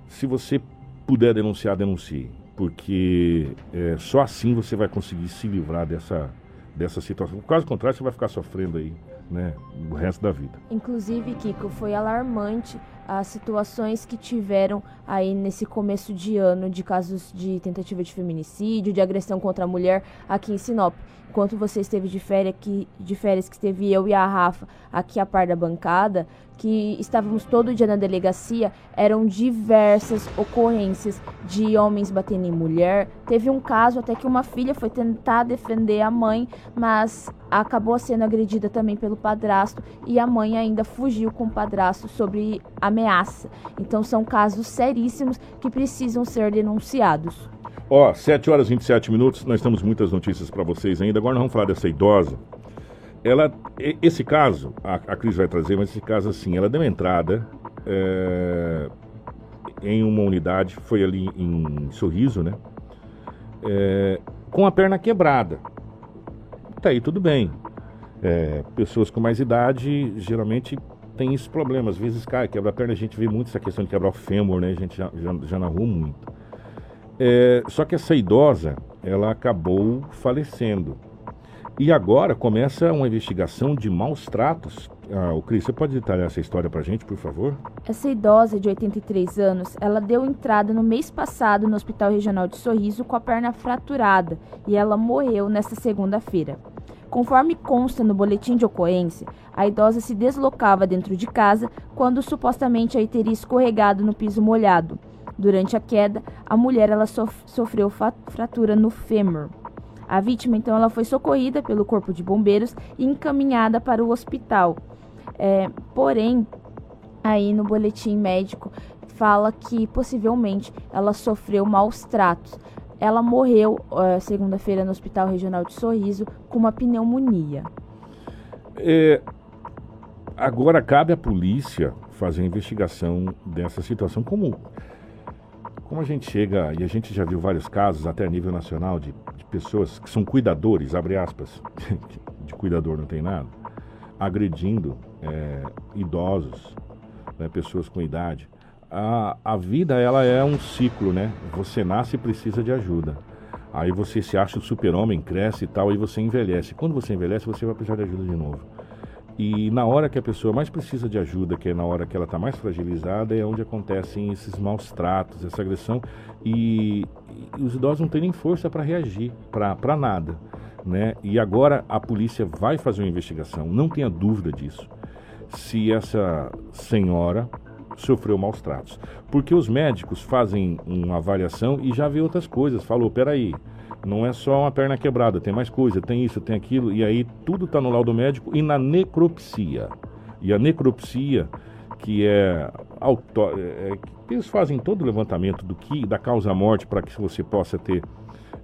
se você puder denunciar, denuncie. Porque é, só assim você vai conseguir se livrar dessa, dessa situação. Caso contrário, você vai ficar sofrendo aí né, o resto da vida. Inclusive, Kiko, foi alarmante as situações que tiveram aí nesse começo de ano de casos de tentativa de feminicídio, de agressão contra a mulher aqui em Sinop. Enquanto você esteve de férias, que, de férias que esteve eu e a Rafa aqui a par da bancada, que estávamos todo dia na delegacia, eram diversas ocorrências de homens batendo em mulher. Teve um caso até que uma filha foi tentar defender a mãe, mas acabou sendo agredida também pelo padrasto e a mãe ainda fugiu com o padrasto sobre ameaça. Então são casos seríssimos que precisam ser denunciados. Ó, 7 horas e 27 minutos, nós temos muitas notícias para vocês ainda. Agora nós vamos falar dessa idosa ela, esse caso, a, a Cris vai trazer, mas esse caso assim, ela deu entrada é, em uma unidade, foi ali em Sorriso, né? É, com a perna quebrada. Tá aí, tudo bem. É, pessoas com mais idade geralmente tem esse problema. Às vezes cai, quebra a perna, a gente vê muito essa questão de quebrar o fêmur, né? A gente já, já, já narrou muito. É, só que essa idosa, ela acabou falecendo. E agora começa uma investigação de maus tratos. Ah, o Cris, você pode detalhar essa história para a gente, por favor? Essa idosa de 83 anos, ela deu entrada no mês passado no Hospital Regional de Sorriso com a perna fraturada e ela morreu nesta segunda-feira. Conforme consta no boletim de ocorrência, a idosa se deslocava dentro de casa quando supostamente aí teria escorregado no piso molhado. Durante a queda, a mulher ela sofreu fratura no fêmur. A vítima, então, ela foi socorrida pelo corpo de bombeiros e encaminhada para o hospital. É, porém, aí no boletim médico fala que possivelmente ela sofreu maus tratos. Ela morreu segunda-feira no Hospital Regional de Sorriso com uma pneumonia. É, agora cabe à polícia fazer a investigação dessa situação. Como, como a gente chega, e a gente já viu vários casos até a nível nacional de pessoas que são cuidadores, abre aspas, <laughs> de cuidador não tem nada, agredindo é, idosos, né, pessoas com idade. A, a vida ela é um ciclo, né? Você nasce e precisa de ajuda. Aí você se acha o super-homem, cresce e tal, aí você envelhece. Quando você envelhece, você vai precisar de ajuda de novo. E na hora que a pessoa mais precisa de ajuda, que é na hora que ela está mais fragilizada, é onde acontecem esses maus tratos, essa agressão. E, e os idosos não têm nem força para reagir, para nada. Né? E agora a polícia vai fazer uma investigação, não tenha dúvida disso, se essa senhora sofreu maus tratos. Porque os médicos fazem uma avaliação e já vê outras coisas. Falou, peraí, não é só uma perna quebrada, tem mais coisa, tem isso, tem aquilo, e aí tudo está no laudo médico e na necropsia. e a necropsia, que é, auto, é, é eles fazem todo o levantamento do que da causa morte para que você possa ter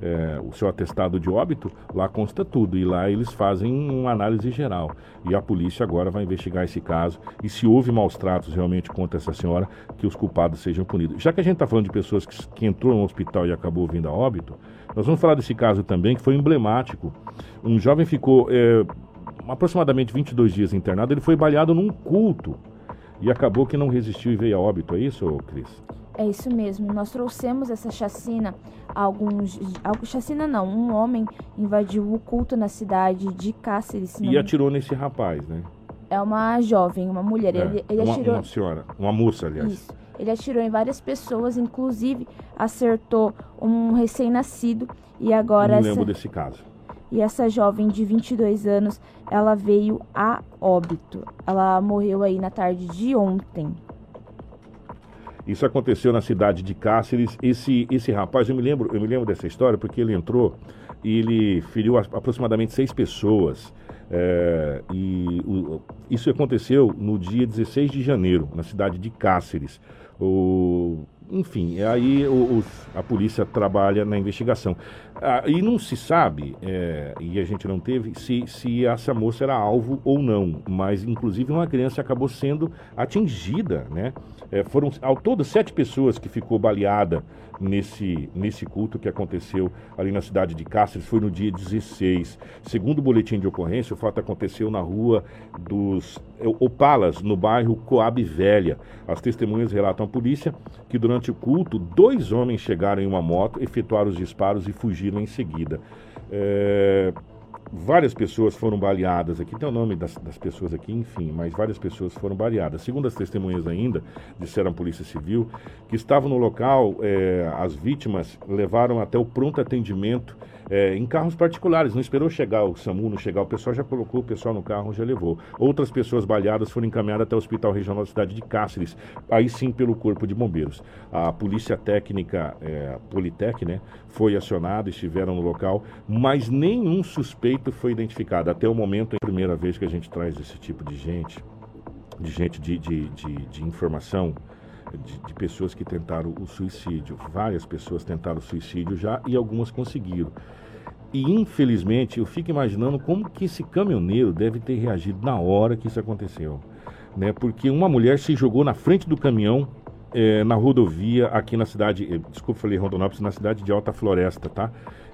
é, o seu atestado de óbito, lá consta tudo. E lá eles fazem uma análise geral. E a polícia agora vai investigar esse caso. E se houve maus tratos realmente contra essa senhora, que os culpados sejam punidos. Já que a gente está falando de pessoas que, que entrou no hospital e acabou vindo a óbito, nós vamos falar desse caso também, que foi emblemático. Um jovem ficou é, aproximadamente 22 dias internado, ele foi baleado num culto. E acabou que não resistiu e veio a óbito, é isso, Cris? É isso mesmo. Nós trouxemos essa chacina. Alguns, algo chacina não. Um homem invadiu o culto na cidade de Cáceres. E atirou nesse rapaz, né? É uma jovem, uma mulher. É, ele, ele uma, atirou. Uma senhora, uma moça, aliás. Isso. Ele atirou em várias pessoas, inclusive acertou um recém-nascido. E agora. Não essa... lembro desse caso. E essa jovem de 22 anos, ela veio a óbito. Ela morreu aí na tarde de ontem. Isso aconteceu na cidade de Cáceres. Esse, esse rapaz, eu me lembro, eu me lembro dessa história porque ele entrou e ele feriu aproximadamente seis pessoas. É, e o, isso aconteceu no dia 16 de janeiro, na cidade de Cáceres. O, enfim, aí a polícia trabalha na investigação. Ah, e não se sabe, é, e a gente não teve, se, se essa moça era alvo ou não. Mas, inclusive, uma criança acabou sendo atingida, né? É, foram ao todo sete pessoas que ficou baleada nesse, nesse culto que aconteceu ali na cidade de Cáceres, foi no dia 16. Segundo o boletim de ocorrência, o fato aconteceu na rua dos Opalas, no bairro Coab Velha. As testemunhas relatam à polícia que durante o culto, dois homens chegaram em uma moto, efetuaram os disparos e fugiram em seguida. É várias pessoas foram baleadas aqui, tem o nome das, das, pessoas aqui, enfim, mas várias pessoas foram baleadas. Segundo as testemunhas ainda, disseram a Polícia Civil, que estavam no local, é, as vítimas levaram até o pronto atendimento é, em carros particulares. Não esperou chegar o SAMU, não chegar, o pessoal já colocou o pessoal no carro, já levou. Outras pessoas baleadas foram encaminhadas até o Hospital Regional da cidade de Cáceres, aí sim pelo Corpo de Bombeiros. A Polícia Técnica, é, Politec, né, foi acionada, estiveram no local, mas nenhum suspeito foi identificado. Até o momento, é a primeira vez que a gente traz esse tipo de gente, de gente de, de, de, de informação de, de, pessoas que tentaram o suicídio. Várias pessoas tentaram o suicídio já e algumas conseguiram. E infelizmente eu fico imaginando como que esse caminhoneiro deve ter reagido na hora que isso aconteceu. Né? Porque uma mulher se jogou na frente do caminhão é, na rodovia aqui na cidade, eh, desculpa, falei Rondonópolis, na cidade de Alta Floresta, tá?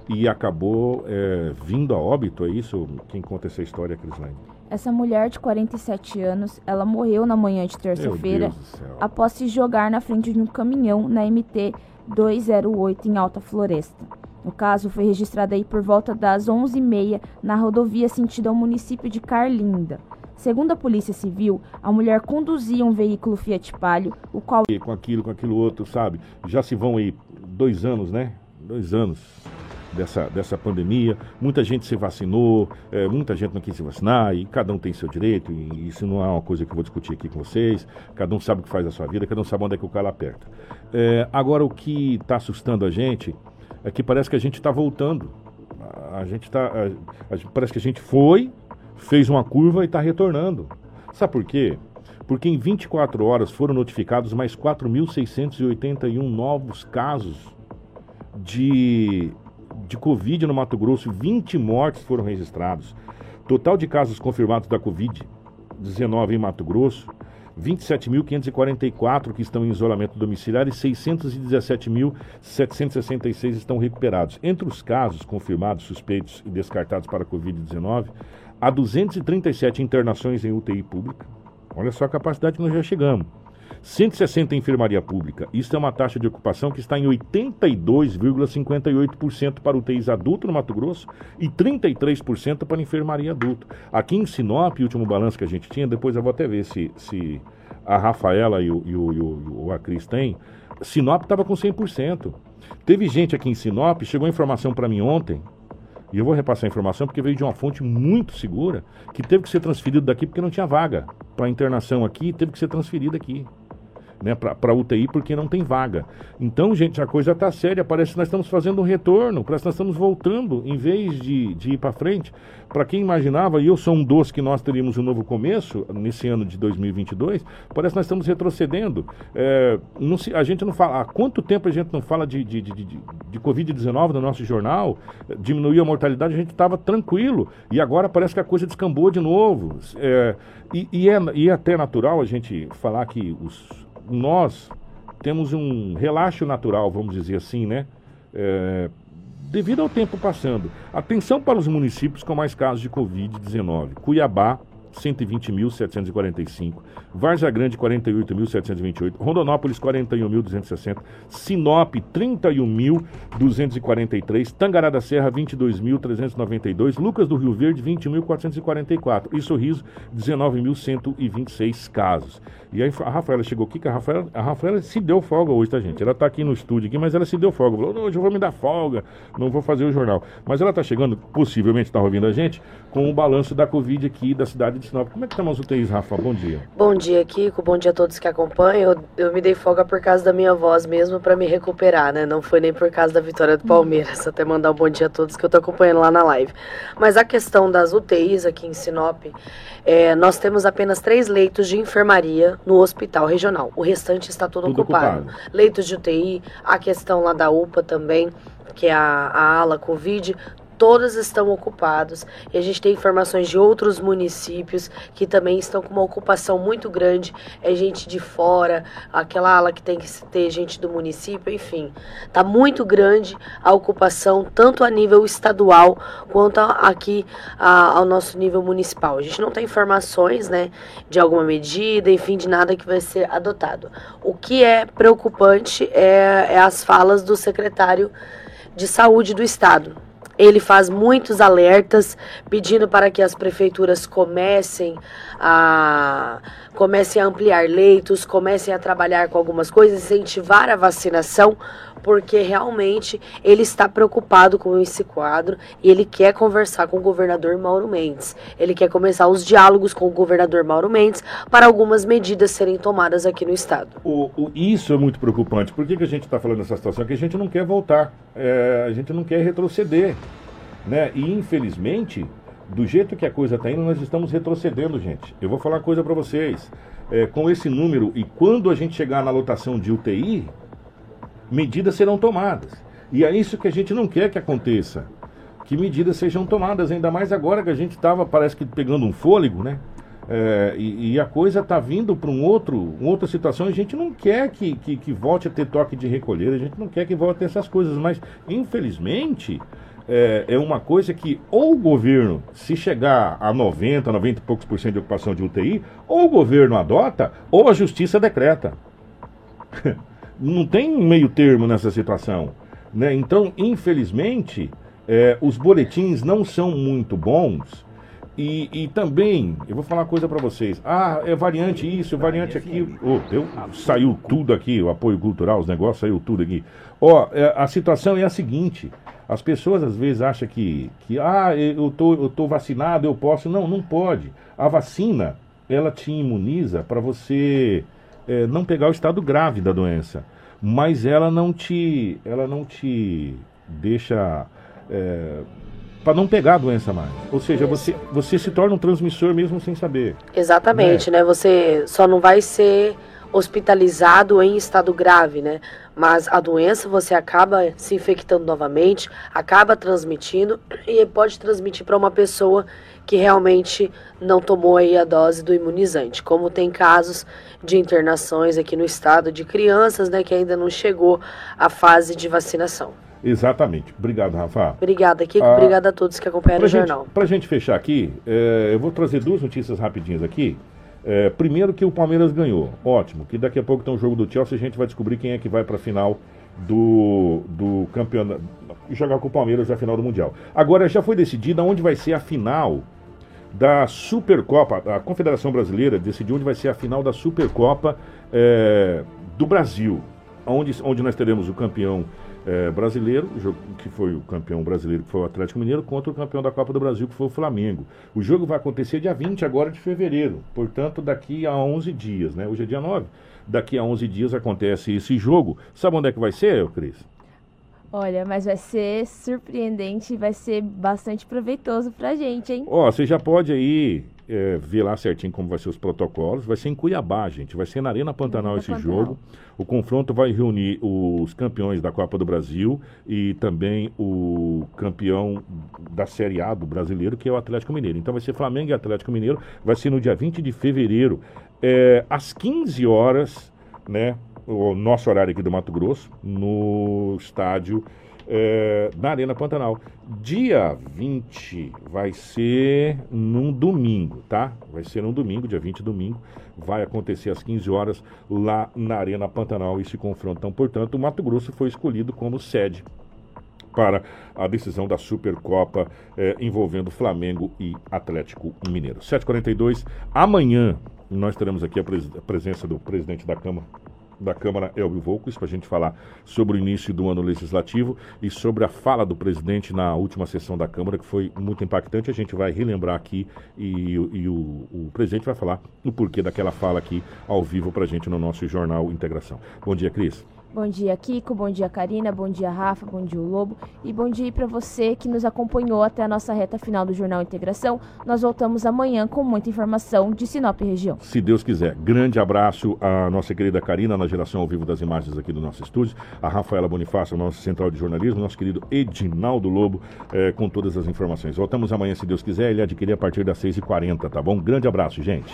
E acabou é, vindo a óbito, é isso? Quem conta essa história, Crislaine? Essa mulher de 47 anos, ela morreu na manhã de terça-feira após se jogar na frente de um caminhão na MT 208 em Alta Floresta. O caso foi registrado aí por volta das 11h30 na rodovia sentido ao município de Carlinda. Segundo a Polícia Civil, a mulher conduzia um veículo Fiat Palio, o qual... Com aquilo, com aquilo outro, sabe? Já se vão aí dois anos, né? Dois anos dessa, dessa pandemia. Muita gente se vacinou, é, muita gente não quis se vacinar, e cada um tem seu direito, e isso não é uma coisa que eu vou discutir aqui com vocês. Cada um sabe o que faz a sua vida, cada um sabe onde é que o calo aperta. É, agora, o que está assustando a gente é que parece que a gente está voltando. A gente está. Parece que a gente foi, fez uma curva e está retornando. Sabe por quê? Porque em 24 horas foram notificados mais 4.681 novos casos de de Covid no Mato Grosso, 20 mortes foram registrados. Total de casos confirmados da Covid-19 em Mato Grosso, 27.544 que estão em isolamento domiciliar e 617.766 estão recuperados. Entre os casos confirmados, suspeitos e descartados para a Covid-19, há 237 internações em UTI pública. Olha só a capacidade que nós já chegamos. 160 em enfermaria pública. Isso é uma taxa de ocupação que está em 82,58% para UTIs adulto no Mato Grosso e 33% para enfermaria adulto. Aqui em Sinop, o último balanço que a gente tinha, depois eu vou até ver se, se a Rafaela e o, e o, e o, o têm, Sinop estava com 100%. Teve gente aqui em Sinop, chegou a informação para mim ontem, e eu vou repassar a informação porque veio de uma fonte muito segura, que teve que ser transferido daqui porque não tinha vaga para internação aqui, teve que ser transferido aqui. Né, para UTI porque não tem vaga. Então, gente, a coisa está séria. Parece que nós estamos fazendo um retorno, parece que nós estamos voltando, em vez de, de ir para frente. Para quem imaginava, e eu sou um dos que nós teríamos um novo começo nesse ano de 2022, parece que nós estamos retrocedendo. É, não se, a gente não fala. Há quanto tempo a gente não fala de, de, de, de, de Covid-19 no nosso jornal? Diminuiu a mortalidade, a gente estava tranquilo. E agora parece que a coisa descambou de novo. É, e, e, é, e é até natural a gente falar que os, nós temos um relaxo natural, vamos dizer assim, né? É, devido ao tempo passando. Atenção para os municípios com mais casos de Covid-19. Cuiabá, 120.745, Varja Grande 48.728, Rondonópolis 41.260, Sinop 31.243, Tangará da Serra 22.392, Lucas do Rio Verde 20.444 e Sorriso 19.126 casos. E aí a Rafaela chegou aqui, que a Rafaela, a Rafaela se deu folga hoje, tá gente? Ela tá aqui no estúdio aqui, mas ela se deu folga. Falou, hoje eu vou me dar folga, não vou fazer o jornal. Mas ela tá chegando, possivelmente tá ouvindo a gente, com o balanço da Covid aqui da cidade de Sinop. Como é que estão as UTIs, Rafa? Bom dia. Bom dia, Kiko. Bom dia a todos que acompanham. Eu, eu me dei folga por causa da minha voz mesmo para me recuperar, né? Não foi nem por causa da vitória do Palmeiras. Até mandar um bom dia a todos que eu tô acompanhando lá na live. Mas a questão das UTIs aqui em Sinop, é, nós temos apenas três leitos de enfermaria no hospital regional. O restante está todo, Tudo ocupado. ocupado. Leitos de UTI, a questão lá da UPA também, que é a, a ala Covid, todas estão ocupados. E a gente tem informações de outros municípios que também estão com uma ocupação muito grande. É gente de fora, aquela ala que tem que ter gente do município, enfim. Tá muito grande a ocupação, tanto a nível estadual quanto aqui a- ao nosso nível municipal. A gente não tem informações, né, de alguma medida, enfim, de nada que vai ser adotado. O que é preocupante é, é as falas do secretário de saúde do estado. Ele faz muitos alertas pedindo para que as prefeituras comecem a comecem a ampliar leitos, comecem a trabalhar com algumas coisas, incentivar a vacinação, porque realmente ele está preocupado com esse quadro e ele quer conversar com o governador Mauro Mendes. Ele quer começar os diálogos com o governador Mauro Mendes para algumas medidas serem tomadas aqui no estado. O, o- isso é muito preocupante. Por que, que a gente está falando dessa situação? Que a gente não quer voltar, é, a gente não quer retroceder. Né? E infelizmente, do jeito que a coisa está indo, nós estamos retrocedendo, gente. Eu vou falar uma coisa para vocês. É, com esse número, e quando a gente chegar na lotação de UTI, medidas serão tomadas. E é isso que a gente não quer que aconteça. Que medidas sejam tomadas, ainda mais agora que a gente estava, parece que pegando um fôlego, né? É, e, e a coisa está vindo para um outro, uma outra situação. A gente não quer que, que, que volte a ter toque de recolher, a gente não quer que volte a ter essas coisas, mas infelizmente é, é uma coisa que ou o governo, se chegar a 90, 90 e poucos por cento de ocupação de UTI, ou o governo adota, ou a justiça decreta. <laughs> não tem meio termo nessa situação. Né? Então, infelizmente, é, os boletins não são muito bons. E, e também, eu vou falar uma coisa para vocês. Ah, é variante isso, é variante aquilo. Oh, saiu tudo aqui, o apoio cultural, os negócios, saiu tudo aqui. Ó, é, a situação é a seguinte. As pessoas às vezes acham que, que ah, eu tô, eu tô vacinado, eu posso. Não, não pode. A vacina, ela te imuniza para você é, não pegar o estado grave da doença, mas ela não te, ela não te deixa é, para não pegar a doença mais. Ou seja, você, você se torna um transmissor mesmo sem saber. Exatamente, né? Você só não vai ser hospitalizado em estado grave, né? Mas a doença você acaba se infectando novamente, acaba transmitindo e pode transmitir para uma pessoa que realmente não tomou aí a dose do imunizante. Como tem casos de internações aqui no estado de crianças, né, que ainda não chegou à fase de vacinação. Exatamente. Obrigado, Rafa. Obrigada, Kiko. Ah, Obrigada a todos que acompanharam o gente, jornal. pra gente fechar aqui, é, eu vou trazer duas notícias rapidinhas aqui. É, primeiro que o Palmeiras ganhou, ótimo. Que daqui a pouco tem um jogo do Chelsea, a gente vai descobrir quem é que vai para a final do, do campeonato, jogar com o Palmeiras a final do Mundial. Agora já foi decidida onde vai ser a final da Supercopa. A Confederação Brasileira decidiu onde vai ser a final da Supercopa é, do Brasil, onde, onde nós teremos o campeão é, brasileiro, que foi o campeão brasileiro, que foi o Atlético Mineiro, contra o campeão da Copa do Brasil, que foi o Flamengo. O jogo vai acontecer dia 20 agora de fevereiro, portanto, daqui a 11 dias, né? Hoje é dia 9. Daqui a 11 dias acontece esse jogo. Sabe onde é que vai ser, Cris? Olha, mas vai ser surpreendente e vai ser bastante proveitoso pra gente, hein? Ó, você já pode aí é, ver lá certinho como vai ser os protocolos. Vai ser em Cuiabá, gente. Vai ser na Arena Pantanal esse Pantanal. jogo. O confronto vai reunir os campeões da Copa do Brasil e também o campeão da Série A do brasileiro, que é o Atlético Mineiro. Então vai ser Flamengo e Atlético Mineiro. Vai ser no dia 20 de fevereiro, é, às 15 horas, né? O nosso horário aqui do Mato Grosso, no estádio é, na Arena Pantanal. Dia 20 vai ser num domingo, tá? Vai ser num domingo, dia 20 domingo. Vai acontecer às 15 horas lá na Arena Pantanal esse confronto. Então, portanto, o Mato Grosso foi escolhido como sede para a decisão da Supercopa eh, envolvendo Flamengo e Atlético Mineiro. 7h42, amanhã nós teremos aqui a, pres a presença do presidente da Câmara, da Câmara, Elvio Volcos, para a gente falar sobre o início do ano legislativo e sobre a fala do presidente na última sessão da Câmara, que foi muito impactante. A gente vai relembrar aqui e, e o, o, presidente vai falar o porquê daquela fala aqui ao vivo para a gente no nosso Jornal Integração. Bom dia, Cris. Bom dia, Kiko. Bom dia, Karina. Bom dia, Rafa. Bom dia, Lobo. E bom dia para você que nos acompanhou até a nossa reta final do Jornal Integração. Nós voltamos amanhã com muita informação de Sinop região. Se Deus quiser. Grande abraço à nossa querida Karina, na geração ao vivo das imagens aqui do nosso estúdio, a Rafaela Bonifácio, nossa central de jornalismo, nosso querido Edinaldo Lobo, eh, com todas as informações. Voltamos amanhã, se Deus quiser. Ele adquirir a partir das 6h40, tá bom? Grande abraço, gente.